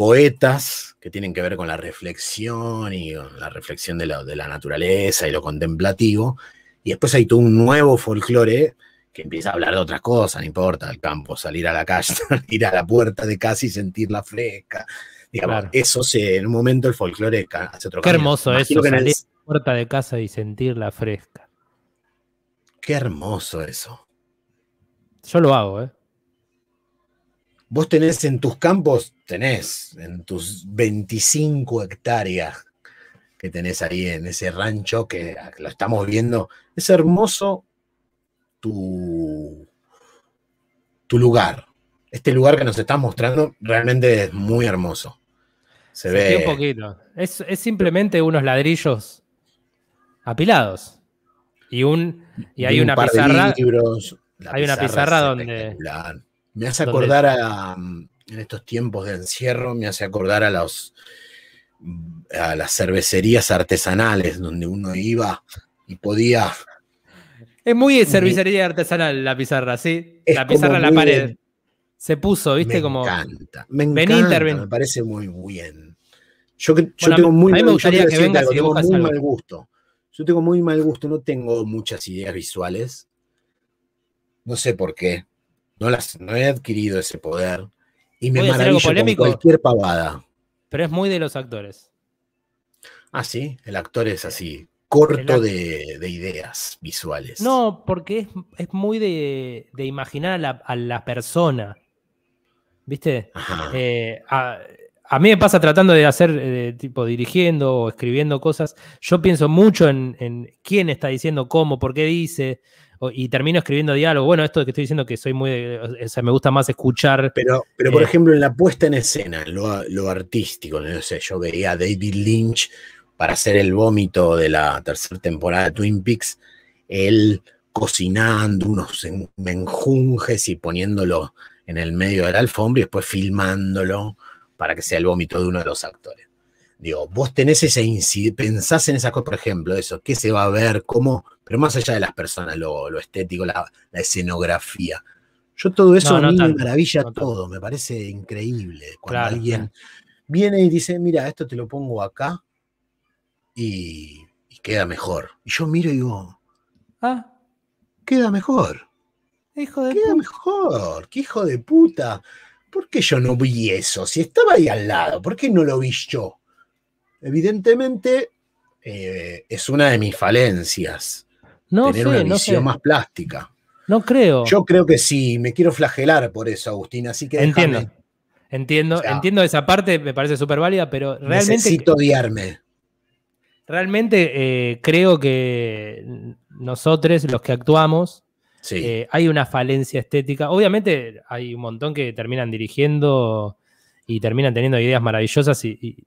poetas que tienen que ver con la reflexión y la reflexión de la, de la naturaleza y lo contemplativo. Y después hay todo un nuevo folclore que empieza a hablar de otras cosas, no importa, el campo, salir a la calle, ir a la puerta de casa y sentirla fresca. Digamos, eso se, en un momento el folclore hace otro Qué hermoso eso, salir a la puerta de casa y sentirla fresca. Qué hermoso eso. Yo lo hago, ¿eh? Vos tenés en tus campos, tenés en tus 25 hectáreas que tenés ahí en ese rancho que lo estamos viendo. Es hermoso tu, tu lugar. Este lugar que nos estás mostrando realmente es muy hermoso. Se ve. un poquito. Es, simplemente unos ladrillos apilados. Y un. Y hay una pizarra. hay una pizarra donde. Me hace acordar a, en estos tiempos de encierro, me hace acordar a los a las cervecerías artesanales donde uno iba y podía. Es muy cervecería artesanal la pizarra, sí. La pizarra en la pared. Se puso, ¿viste? Me como. Encanta, me encanta. me parece muy bien. Yo, yo tengo muy, me gustaría que vengas tengo muy mal gusto. Yo tengo muy mal gusto, no tengo muchas ideas visuales. No sé por qué. No, las, no he adquirido ese poder. Y me maravillo con cualquier pavada. Pero es muy de los actores. Ah, sí, el actor es así, corto de, ideas visuales. No, porque es, muy de, imaginar a la, persona. ¿Viste? Eh, a, mí me pasa tratando de hacer, eh, tipo, dirigiendo o escribiendo cosas. Yo pienso mucho en, en quién está diciendo cómo, por qué dice y termino escribiendo diálogo. Bueno, esto de que estoy diciendo que soy muy, o sea, me gusta más escuchar. Pero, pero por eh, ejemplo, en la puesta en escena, lo, lo artístico, no sé, yo veía a David Lynch para hacer el vómito de la tercera temporada de Twin Peaks, él cocinando unos menjunjes y poniéndolo en el medio de la alfombra y después filmándolo para que sea el vómito de uno de los actores. Digo, vos tenés ese pensás en esas cosas, por ejemplo, eso, qué se va a ver, cómo, pero más allá de las personas, lo, estético, la, escenografía. Yo todo eso a mí me maravilla todo, me parece increíble. Cuando alguien viene y dice, mira, esto te lo pongo acá y, queda mejor. Y yo miro y digo, ah, queda mejor. Hijo de queda mejor, qué hijo de puta. ¿Por qué yo no vi eso? Si estaba ahí al lado, ¿por qué no lo vi yo? Evidentemente, eh, es una de mis falencias. No tener una visión más plástica. No creo. Yo creo que sí, me quiero flagelar por eso, Agustín, así que Entiendo. Entiendo, entiendo esa parte, me parece súper válida, pero realmente. Necesito odiarme. Realmente eh, creo que nosotros, los que actuamos, eh, hay una falencia estética. Obviamente hay un montón que terminan dirigiendo y terminan teniendo ideas maravillosas y,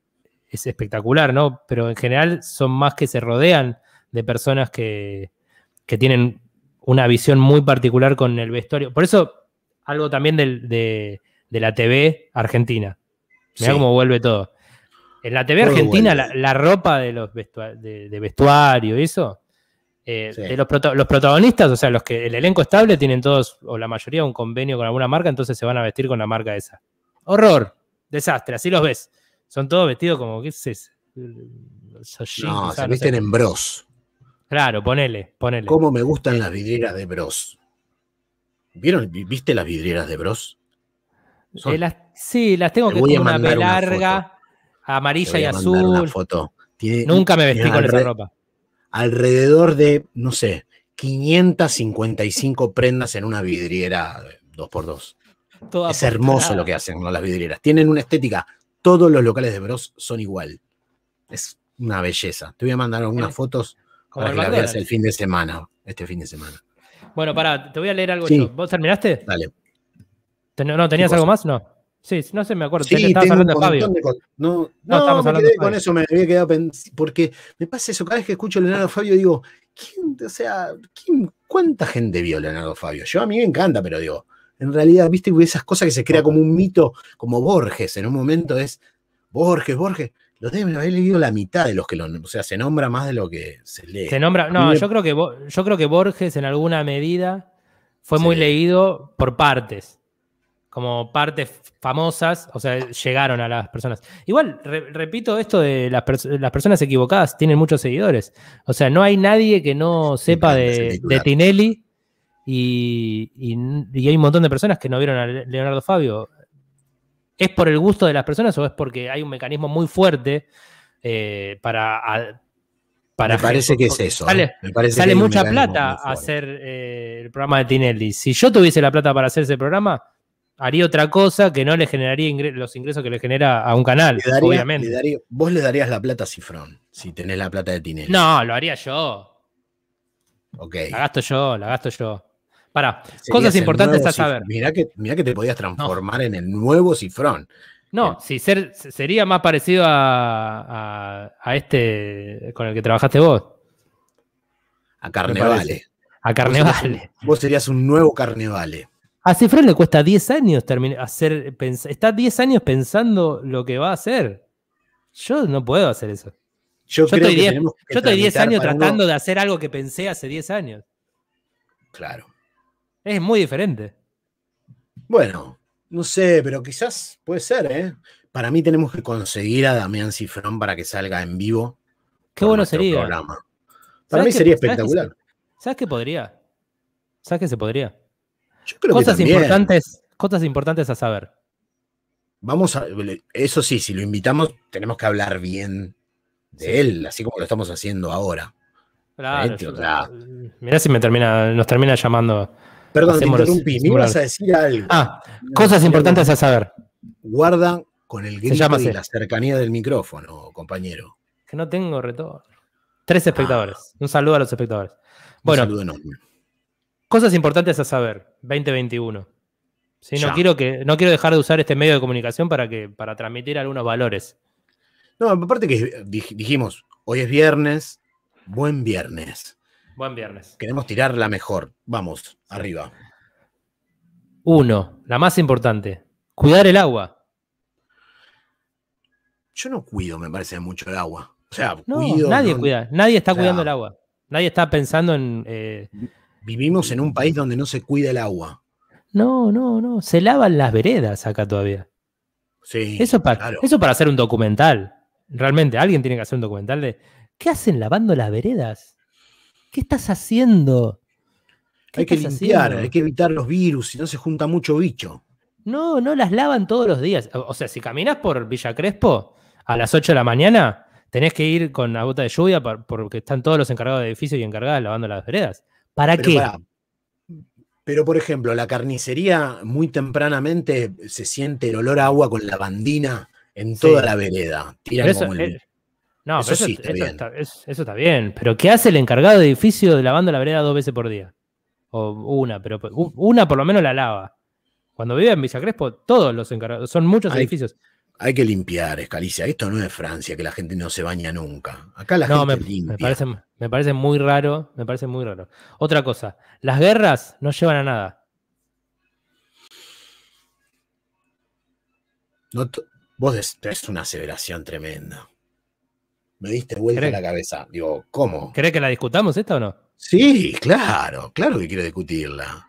es espectacular, ¿no? Pero en general son más que se rodean de personas que, tienen una visión muy particular con el vestuario. Por eso, algo también de, la TV argentina. Mira cómo vuelve todo. En la TV argentina, la, ropa de los de, vestuario y eso, eh, de los, los, protagonistas, o sea, los que el elenco estable tienen todos, o la mayoría, un convenio con alguna marca, entonces se van a vestir con la marca esa. Horror, desastre, así los ves. Son todos vestidos como, ¿qué es eso? no, se visten en bros. Claro, ponele, ponele. ¿Cómo me gustan las vidrieras de bros? ¿Vieron, ¿Viste las vidrieras de bros? Eh, sí, las tengo que con una B larga, amarilla y azul. Una foto. Nunca me vestí con esa ropa. Alrededor de, no sé, 555 prendas en una vidriera 2x2. es hermoso lo que hacen las vidrieras. Tienen una estética todos los locales de Bros son igual. Es una belleza. Te voy a mandar algunas fotos para que las veas el fin de semana, este fin de semana. Bueno, pará, te voy a leer algo. Yo. ¿Vos terminaste? Dale. ¿No tenías algo más? No. Sí, no sé, me acuerdo. Sí, estabas hablando de Fabio. no, no, me quedé con eso, me había quedado porque me pasa eso, cada vez que escucho a Leonardo Fabio digo, ¿quién, o sea, ¿quién, ¿cuánta gente vio Leonardo Fabio? Yo a mí me encanta, pero digo, en realidad, viste, esas cosas que se crea como un mito, como Borges, en un momento es Borges, Borges. Los deben haber leído la mitad de los que lo. O sea, se nombra más de lo que se lee. Se nombra. No, yo, creo que, yo creo que Borges en alguna medida fue muy leído por partes. Como partes famosas, o sea, llegaron a las personas. Igual, repito, esto de las, personas equivocadas tienen muchos seguidores. O sea, no hay nadie que no sepa de, de Tinelli y, hay un montón de personas que no vieron a Leonardo Fabio. ¿Es por el gusto de las personas o es porque hay un mecanismo muy fuerte eh, para Para me parece que es eso. Sale, ¿eh? Me parece sale que hay un mucha plata hacer eh, el programa de Tinelli. Si yo tuviese la plata para hacer ese programa, haría otra cosa que no le generaría ingre- los ingresos que le genera a un canal, Le daría- obviamente. le daría- vos le darías la plata a Cifrón, si tenés la plata de Tinelli. No, lo haría yo. Ok. La gasto yo, la gasto yo. Para, cosas importantes a saber. Mirá que, mirá que te podías transformar en el nuevo Cifrón. No, si ser, sería más parecido a, a- a este con el que trabajaste vos, A Carnevale. a Carnevale. Vos serías un nuevo Carnevale. A Cifrón le cuesta 10 años terminar, hacer, está 10 años pensando lo que va a hacer. Yo no puedo hacer eso. Yo, Yo creo estoy que 10, tenemos que yo estoy 10 tramitar años uno- tratando de hacer algo que pensé hace 10 años. Claro. Es muy diferente. Bueno, no sé, pero quizás puede ser, ¿eh? Para mí tenemos que conseguir a Damián Cifrón para que salga en vivo. Qué bueno sería. programa. Para ¿Sabes mí sería sabes espectacular. ¿Sabes qué podría? ¿Sabes qué se podría? Yo creo Cosas que importantes, cosas importantes a saber. Vamos a. Eso sí, si lo invitamos, tenemos que hablar bien de Sí. él, así como lo estamos haciendo ahora. Claro, Eh, yo- o sea- mirá si me termina, nos termina llamando. Perdón, te interrumpí. Me ibas a decir algo. Ah, No, cosas importantes a saber. Guarda con el grito llama y la cercanía del micrófono, compañero. Que no tengo retorno. Tres espectadores. Un saludo a los espectadores. Un Bueno, saludo enorme. cosas importantes a saber. 2021. Sí, no, Ya. quiero que, no quiero dejar de usar este medio de comunicación para, que, para transmitir algunos valores. No, aparte que dij- dijimos, hoy es viernes, buen viernes. Buen viernes. Queremos tirar la mejor. Vamos, arriba. Uno, la más importante. Cuidar el agua. Yo no cuido, me parece, mucho el agua. O sea, No, cuido. nadie no- cuida. Nadie está o sea, cuidando el agua. Nadie está pensando en. eh, Vivimos en un país donde no se cuida el agua. no, no, no. Se lavan las veredas acá todavía. Sí. Eso para, claro. eso para hacer un documental. Realmente, alguien tiene que hacer un documental de. ¿Qué hacen lavando las veredas? ¿Qué estás haciendo? ¿Qué Hay que limpiar, haciendo? hay que evitar los virus, si no se junta mucho bicho. No, no las lavan todos los días. O sea, si caminas por Villa Crespo a las 8 de la mañana, tenés que ir con la bota de lluvia por- porque están todos los encargados de edificios y encargadas lavando las veredas. ¿Para Pero, qué? Pero, por ejemplo, la carnicería muy tempranamente se siente el olor a agua con lavandina en Sí. toda la vereda. Tiran como el- no, Eso pero eso, sí está eso bien. está, es- eso está bien. Pero ¿qué hace el encargado de edificio de lavando la vereda dos veces por día? O una, pero u- una por lo menos la lava. Cuando vive en Villa Crespo, todos los encargados, son muchos Hay- edificios. Hay que limpiar, Escalicia. Esto no es Francia, que la gente no se baña nunca. Acá la No, me, gente limpia. me parece, me parece muy raro, me parece muy raro. Otra cosa, las guerras no llevan a nada. No vos es una aseveración tremenda. Me diste vuelta ¿Crees? la cabeza. Digo, ¿cómo? ¿Querés que la discutamos esta o no? Sí, claro, claro que quiero discutirla.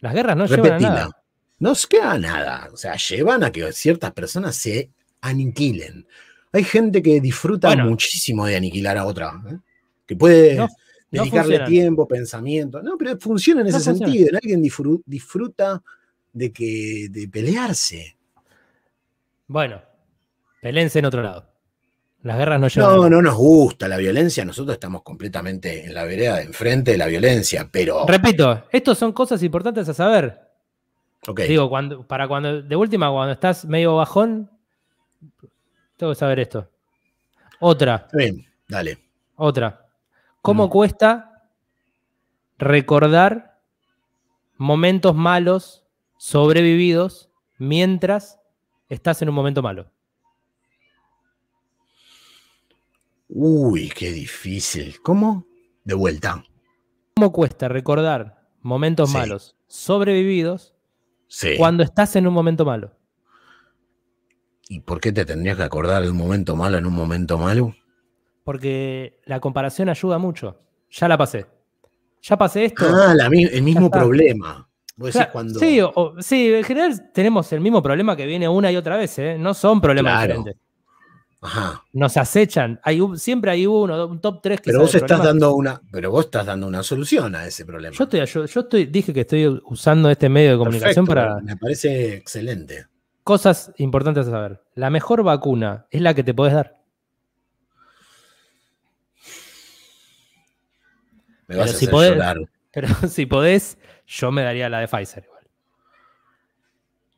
Las guerras no llevan a Repetila. nada. No se queda nada. O sea, llevan a que ciertas personas se aniquilen. Hay gente que disfruta Bueno. muchísimo de aniquilar a otra. ¿eh? Que puede No, no dedicarle funcionan. tiempo, pensamiento. No, pero funciona en No ese funciona. sentido. En alguien disfru- disfruta de que de pelearse. Bueno, pelense en otro lado. Las guerras no llevan No, no nos gusta la violencia. Nosotros estamos completamente en la vereda de enfrente de la violencia, pero. Repito, estos son cosas importantes a saber. ok, Digo, cuando, para cuando, de última, cuando estás medio bajón, tengo que saber esto. Otra, bien, dale. otra. ¿Cómo Mm. cuesta recordar momentos malos sobrevividos mientras estás en un momento malo? Uy, qué difícil. ¿Cómo? De vuelta. ¿Cómo cuesta recordar momentos Sí. malos sobrevividos Sí. cuando estás en un momento malo? ¿Y por qué te tendrías que acordar de un momento malo en un momento malo? Porque la comparación ayuda mucho. Ya la pasé. Ya pasé esto. Ah, la el mismo problema. Vos decís Claro, cuando. sí, o- sí, en general tenemos el mismo problema que viene una y otra vez, ¿eh? No son problemas Claro. diferentes. Ajá. Nos acechan. Hay un- siempre hay uno, un top 3 que Pero vos estás dando una. Pero vos estás dando una solución a ese problema. Yo estoy, yo, yo estoy, dije que estoy usando este medio de comunicación Perfecto, para Me parece excelente. cosas importantes a saber. La mejor vacuna es la que te podés dar. Me vas Pero a si hacer podés- llorar. Pero si podés, yo me daría la de Pfizer.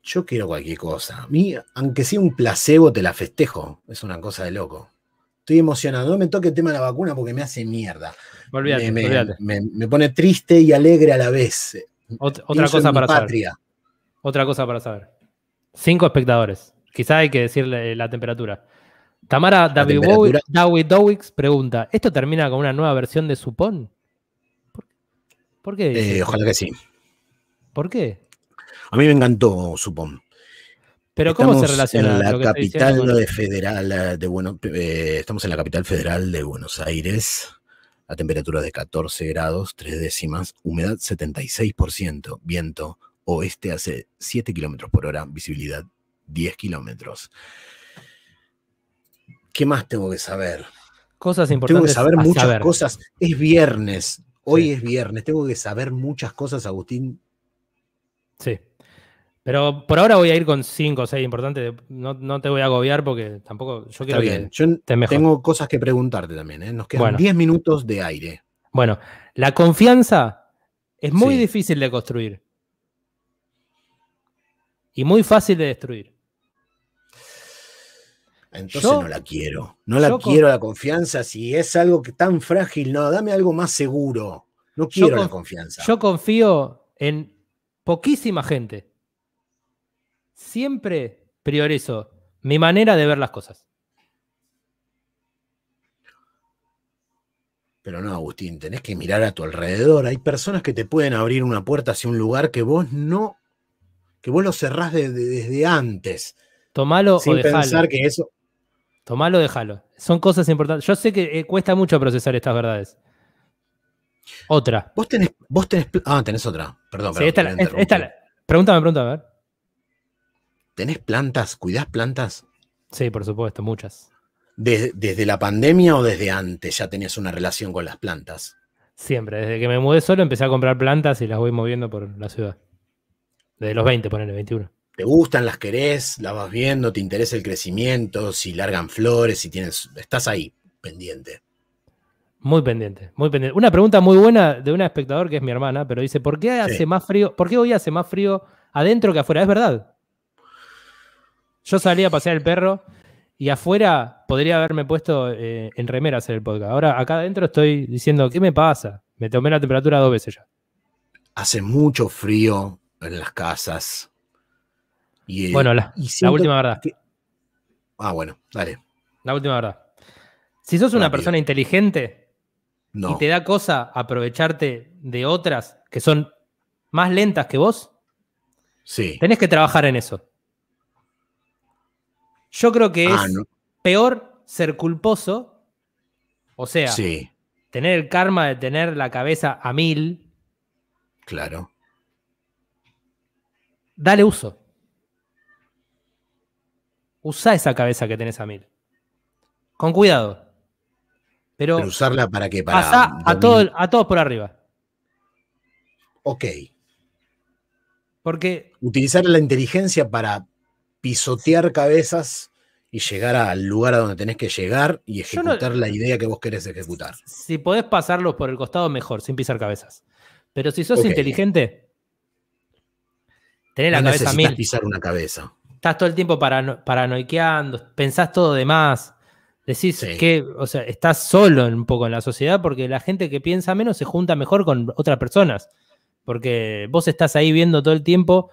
Yo quiero cualquier cosa. A mí, aunque sea un placebo, te la festejo. Es una cosa de loco. Estoy emocionado. No me toque el tema de la vacuna porque me hace mierda. Olvídate, me, me- me- me pone triste y alegre a la vez. Ot- otra cosa para saber. Otra cosa para saber. Cinco espectadores. Quizá hay que decirle la temperatura. Tamara Dowix pregunta: ¿Esto termina con una nueva versión de Supón? ¿Por, qué? Eh, ojalá que sí. ¿Por qué? A mí me encantó, Supón. Pero ¿cómo se relaciona en la lo que estoy diciendo capital de federal eh, de Buenos eh, estamos en la capital federal de Buenos Aires. La temperatura de 14 grados, tres décimas, humedad 76%, viento oeste hace 7 kilómetros por hora, visibilidad 10 kilómetros. ¿Qué más tengo que saber? cosas Tengo importantes? que saber a muchas saber? cosas. Es viernes. Hoy Sí. es viernes. Tengo que saber muchas cosas, Agustín. Sí. Pero por ahora voy a ir con cinco o seis importantes. No, no te voy a agobiar porque tampoco. Yo Está quiero bien. que. Yo te tengo cosas que preguntarte también. ¿eh? Nos quedan Bueno. 10 minutos de aire. Bueno, la confianza es muy Sí. difícil de construir. Y muy fácil de destruir. Entonces Yo- no la quiero. No la con- quiero la confianza. Si es algo que tan frágil, no, dame algo más seguro. No quiero la conf- confianza. Yo confío en poquísima gente. Siempre priorizo mi manera de ver las cosas. Pero no, Agustín, tenés que mirar a tu alrededor. Hay personas que te pueden abrir una puerta hacia un lugar que vos no, que vos lo cerrás de- de- desde antes. Tomalo o sin dejalo. pensar que eso. Tomalo o dejalo. Son cosas importantes. Yo sé que eh, cuesta mucho procesar estas verdades. Otra. Vos tenés, vos tenés. pl- Ah, tenés otra. Perdón, Sí, perdón, esta, te voy a esta- pregúntame, pregúntame, a ver. ¿Tenés plantas? ¿Cuidás plantas? Sí, por supuesto, muchas. ¿Desde, desde la pandemia o desde antes ya tenías una relación con las plantas? Siempre. Desde que me mudé solo empecé a comprar plantas y las voy moviendo por la ciudad. Desde los 20, ponele, 21. ¿Te gustan? ¿Las querés? ¿Las vas viendo? ¿Te interesa el crecimiento? Si largan flores, si tienes. Estás ahí, pendiente. Muy pendiente, muy pendiente. Una pregunta muy buena de una espectador que es mi hermana, pero dice, ¿por qué hace Sí. más frío? ¿Por qué hoy hace más frío adentro que afuera? Es verdad. Yo salí a pasear el perro y afuera podría haberme puesto eh, en remera a hacer el podcast. Ahora acá adentro estoy diciendo, ¿qué me pasa? Me tomé la temperatura dos veces ya. Hace mucho frío en las casas. Y, eh, Bueno, la, y la siento última verdad. que- Ah, bueno, dale. La última verdad. Si sos una Rápido. persona inteligente No. y te da cosa aprovecharte de otras que son más lentas que vos, Sí. tenés que trabajar en eso. Yo creo que Ah, es no. peor ser culposo, o sea, Sí, tener el karma de tener la cabeza a mil, claro. dale uso. Usa esa cabeza que tenés a mil. Con cuidado. Pero, Pero usarla para qué? Para. pasá a, todo- a todos por arriba. Ok. Porque Utilizar la inteligencia para pisotear cabezas y llegar al lugar a donde tenés que llegar y no- ejecutar la idea que vos querés ejecutar. si podés pasarlos por el costado, mejor, sin pisar cabezas. Pero si sos inteligente, tenés la cabeza mil. pisar una cabeza. estás todo el tiempo parano- paranoiqueando, pensás todo de más. Decís Sí. que, o sea, estás solo un poco en la sociedad porque la gente que piensa menos se junta mejor con otras personas. Porque vos estás ahí viendo todo el tiempo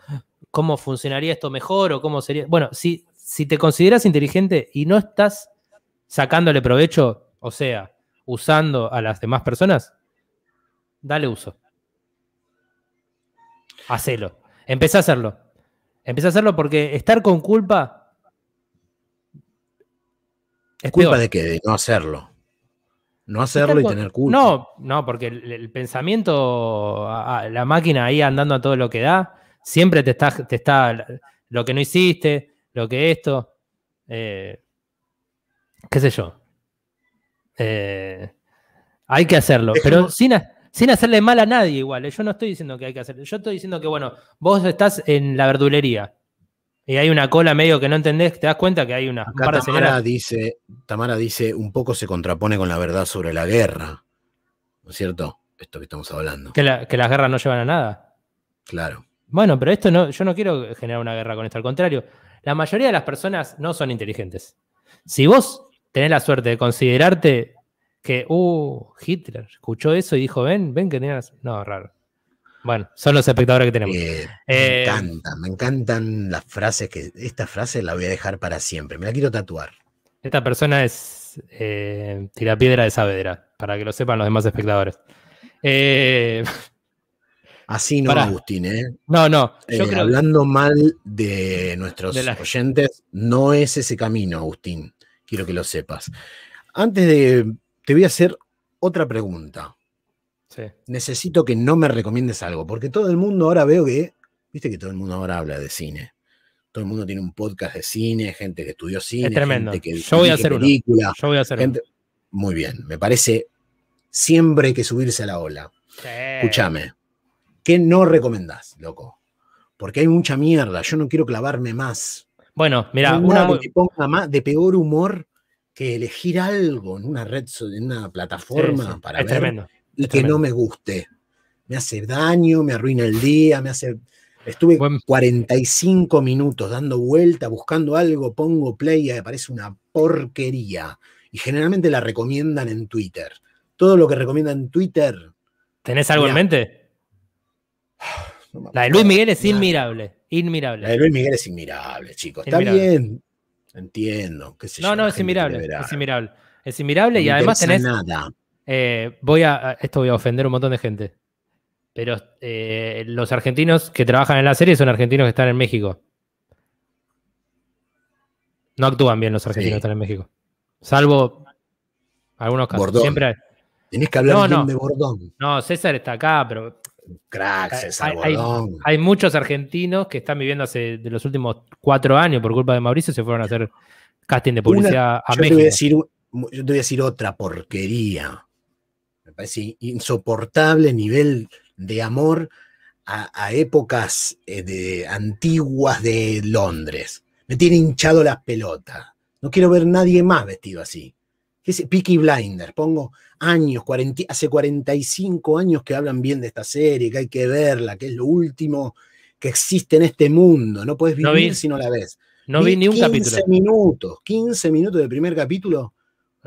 cómo funcionaría esto mejor o cómo sería. Bueno, si, si te consideras inteligente y no estás sacándole provecho, o sea, usando a las demás personas, dale uso. Hacelo. Empecé a hacerlo. Empecé a hacerlo porque estar con culpa es ¿Culpa peor. de qué? De no hacerlo. No hacerlo y tener culpa. No, no, porque el, el pensamiento, a- a- la máquina ahí andando a todo lo que da, siempre te está, te está lo que no hiciste, lo que esto, eh, qué sé yo. Eh, hay que hacerlo, pero sin, sin hacerle mal a nadie igual. eh. Yo no estoy diciendo que hay que hacerlo. Yo estoy diciendo que, bueno, vos estás en la verdulería y hay una cola medio que no entendés, te das cuenta que hay una, un Acá par de Tamara señoras. dice, Tamara dice, un poco se contrapone con la verdad sobre la guerra. ¿No es cierto? esto que estamos hablando. Que, las guerras no llevan a nada. Claro. Bueno, pero esto no, yo no quiero generar una guerra con esto, al contrario. La mayoría de las personas no son inteligentes. Si vos tenés la suerte de considerarte que, uh, Hitler escuchó eso y dijo, ven, ven que tenías. No, raro. Bueno, son los espectadores que tenemos. Eh, me eh, encantan, me encantan las frases que. Esta frase la voy a dejar para siempre. Me la quiero tatuar. Esta persona es eh, Tirapiedra de Saavedra, para que lo sepan los demás espectadores. Eh, Así no, Agustín, ¿eh? No, no. Hablando mal de nuestros oyentes, no es ese camino, Agustín. Quiero que lo sepas. Antes de. Te voy a hacer otra pregunta. Necesito que no me recomiendes algo, porque todo el mundo ahora veo que, viste que todo el mundo ahora habla de cine. Todo el mundo tiene un podcast de cine, gente que estudió cine, es tremendo. gente que Yo voy a hacer película, Yo voy a hacer Muy bien, me parece siempre hay que subirse a la ola. Escúchame, ¿qué no recomendás, loco? Porque hay mucha mierda, yo no quiero clavarme más. Bueno, mira, una que te ponga más de peor humor que elegir algo en una red, en una plataforma para ver tremendo y que no me guste. Me hace daño, me arruina el día, me hace... Estuve 45 minutos dando vuelta, buscando algo, pongo play y aparece una porquería. Y generalmente la recomiendan en Twitter. Todo lo que recomiendan en Twitter. ¿Tenés algo en mente? la de Luis Miguel es inmirable. Inmirable. La de Luis Miguel es inmirable, chicos. Está bien. Entiendo. no, no, es inmirable. Es inmirable. Es inmirable y además tenés. Nada. Eh, voy a, esto voy a ofender un montón de gente. Pero eh, los argentinos que trabajan en la serie son argentinos que están en México. No actúan bien los argentinos que están en México. Salvo algunos casos. Siempre Tenés que hablar bien de Bordón. No, César está acá, pero. Crack, César hay, Bordón. Hay, muchos argentinos que están viviendo hace de los últimos cuatro años por culpa de Mauricio se fueron a hacer casting de publicidad a México. decir, yo te voy a decir otra porquería parece insoportable nivel de amor a, épocas eh, de, antiguas de Londres. Me tiene hinchado las pelotas. No quiero ver nadie más vestido así. Ese Peaky Blinder, pongo años, hace 45 años que hablan bien de esta serie, que hay que verla, que es lo último que existe en este mundo. No puedes vivir si no la ves. No vi, ni un 15 minutos, 15 minutos del primer capítulo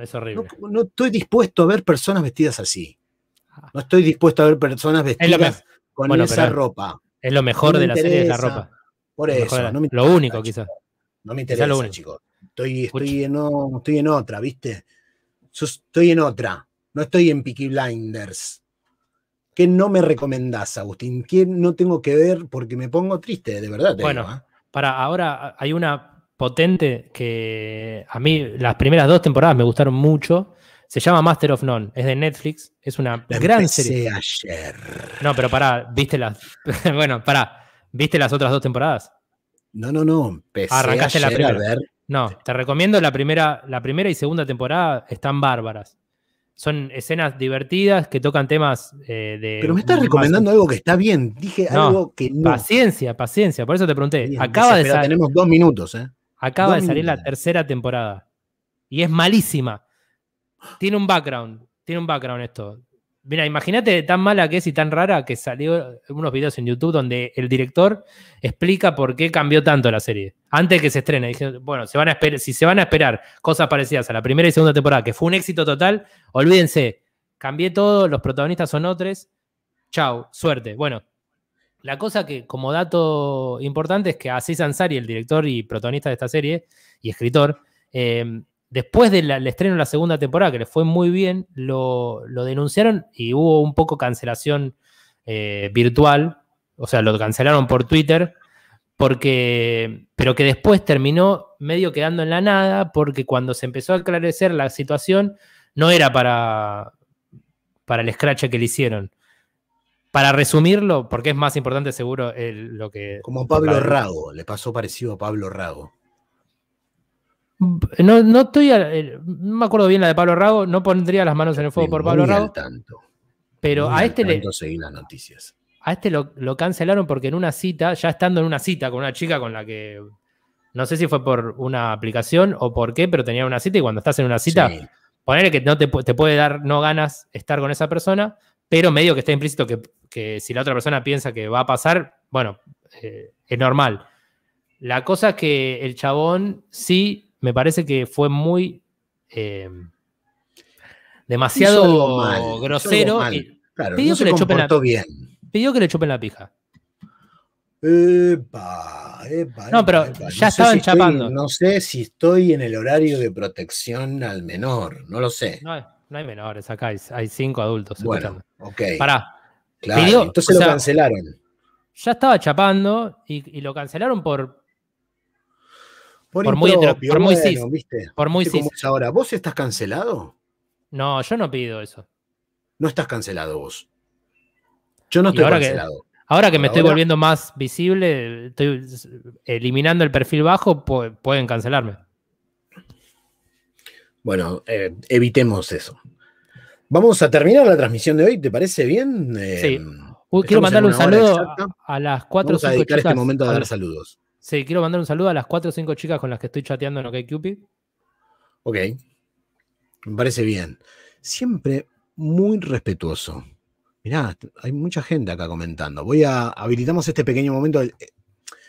es horrible. No, estoy dispuesto a ver personas vestidas así. Ah. No estoy dispuesto a ver personas vestidas con esa ropa. Es lo mejor de la serie, es la ropa. Por eso. lo único, quizás. No me interesa, chicos. Estoy, estoy, en, estoy en otra, ¿viste? Estoy en otra. No estoy en Peaky Blinders. ¿Qué no me recomendás, Agustín? ¿Qué no tengo que ver? Porque me pongo triste, de verdad. bueno, ¿eh? para ahora hay una potente que a mí las primeras dos temporadas me gustaron mucho. Se llama Master of None, es de Netflix, es una gran serie. ayer. No, pero pará, ¿viste las bueno, pará, ¿viste las otras dos temporadas? No, no, no, Arrancaste la primera. No, te recomiendo la primera, la primera y segunda temporada están bárbaras. Son escenas divertidas que tocan temas eh, de. Pero me estás recomendando algo que está bien. Dije algo que no. Paciencia, paciencia. Por eso te pregunté. Acaba de salir. Tenemos dos minutos, ¿eh? Acaba de salir la tercera temporada. Y es malísima. Tiene un background. Tiene un background esto. Mira, imagínate tan mala que es y tan rara que salió unos videos en YouTube donde el director explica por qué cambió tanto la serie. Antes que se estrene. Dije, bueno, se van a si se van a esperar cosas parecidas a la primera y segunda temporada, que fue un éxito total, olvídense. Cambié todo, los protagonistas son otros. Chau, suerte. Bueno, la cosa que, como dato importante, es que Aziz Ansari, el director y protagonista de esta serie y escritor, eh, después del estreno de la segunda temporada, que le fue muy bien, lo, denunciaron y hubo un poco cancelación eh, virtual, o sea, lo cancelaron por Twitter, porque, pero que después terminó medio quedando en la nada, porque cuando se empezó a aclarecer la situación, no era para, para el scratch que le hicieron para resumirlo, porque es más importante seguro lo que... Como Pablo Rago, le pasó parecido a Pablo Rago. No, no estoy, no me acuerdo bien la de Pablo Rago, no pondría las manos en el fuego por Pablo Rago. Tanto. Pero a este le... las noticias. A este lo, cancelaron porque en una cita, ya estando en una cita con una chica con la que no sé si fue por una aplicación o por qué, pero tenía una cita y cuando estás en una cita, ponerle que no te, te, puede dar no ganas estar con esa persona, pero medio que está implícito que, si la otra persona piensa que va a pasar, bueno, eh, es normal. La cosa es que el chabón sí me parece que fue muy eh, demasiado grosero. pidió, que le chupen la, bien. pidió que le chupen la pija. Epa, epa, no, pero ya estaban chapando. no sé si estoy en el horario de protección al menor, no lo sé. No, hay menores acá, hay, cinco adultos. Bueno, ok. Pará. Claro, entonces lo cancelaron. Ya estaba chapando y, lo cancelaron por. Por, muy, por muy cis. Por muy cis. ahora, ¿vos estás cancelado? No, yo no pido eso. No estás cancelado vos. Yo no estoy cancelado. ahora que me estoy volviendo más visible, estoy eliminando el perfil bajo, pueden cancelarme. Bueno, eh, evitemos eso. Vamos a terminar la transmisión de hoy, ¿te parece bien? sí. Eh, quiero mandarle un saludo a las cuatro o cinco dedicar este momento a dar saludos. Sí, quiero mandar un saludo a las cuatro o cinco chicas con las que estoy chateando en OkCupid. Ok. Me parece bien. Siempre muy respetuoso. Mirá, hay mucha gente acá comentando. Voy a habilitamos este pequeño momento.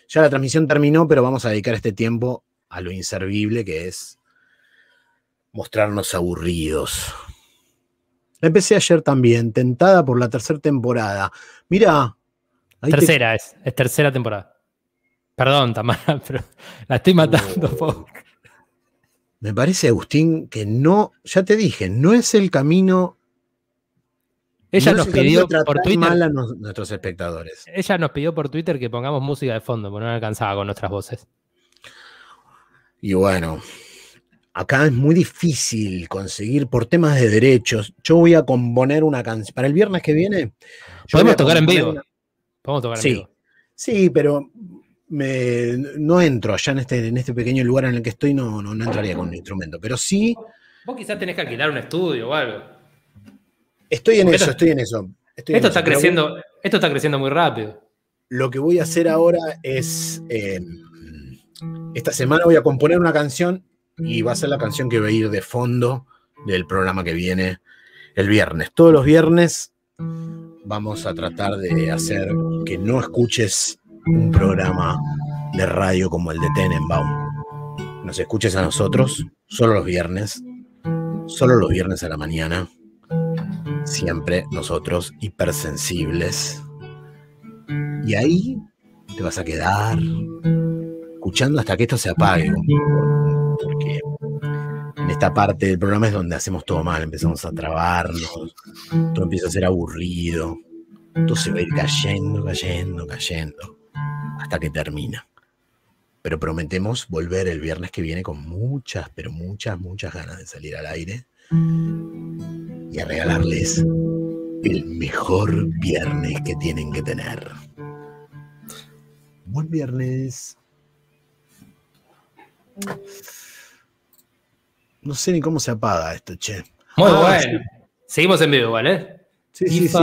Ya la transmisión terminó, pero vamos a dedicar este tiempo a lo inservible que es mostrarnos aburridos. empecé ayer también, tentada por la tercera temporada. Mira. Tercera es, es tercera temporada. Perdón, Tamara, pero la estoy matando. Oh. Me parece, Agustín, que no, ya te dije, no es el camino. Ella nos pidió por Twitter. a nuestros espectadores. Ella nos pidió por Twitter que pongamos música de fondo, porque no alcanzaba con nuestras voces. Y bueno, acá es muy difícil conseguir por temas de derechos. Yo voy a componer una canción. Para el viernes que viene. Podemos tocar en vivo. Podemos tocar en sí, vivo. Sí, pero me, no entro allá en este, en este pequeño lugar en el que estoy, no, no, entraría con un instrumento. Pero sí. Vos quizás tenés que alquilar un estudio o algo. Estoy en eso, estoy en eso. esto, está creciendo, esto está creciendo muy rápido. Lo que voy a hacer ahora es. Em, esta semana voy a componer una canción y va a ser la canción que va a ir de fondo del programa que viene el viernes. Todos los viernes vamos a tratar de hacer que no escuches un programa de radio como el de Tenenbaum. Nos escuches a nosotros solo los viernes, solo los viernes a la mañana. Siempre nosotros hipersensibles. Y ahí te vas a quedar escuchando hasta que esto se apague. Porque en esta parte del programa es donde hacemos todo mal, empezamos a trabarnos, todo empieza a ser aburrido, todo se va a ir cayendo, cayendo, cayendo hasta que termina. Pero prometemos volver el viernes que viene con muchas, pero muchas, muchas ganas de salir al aire y a regalarles el mejor viernes que tienen que tener. Buen viernes. No sé ni cómo se apaga esto, che. Muy ah, bueno. Seguimos en vivo, ¿vale? Sí, sí, sí.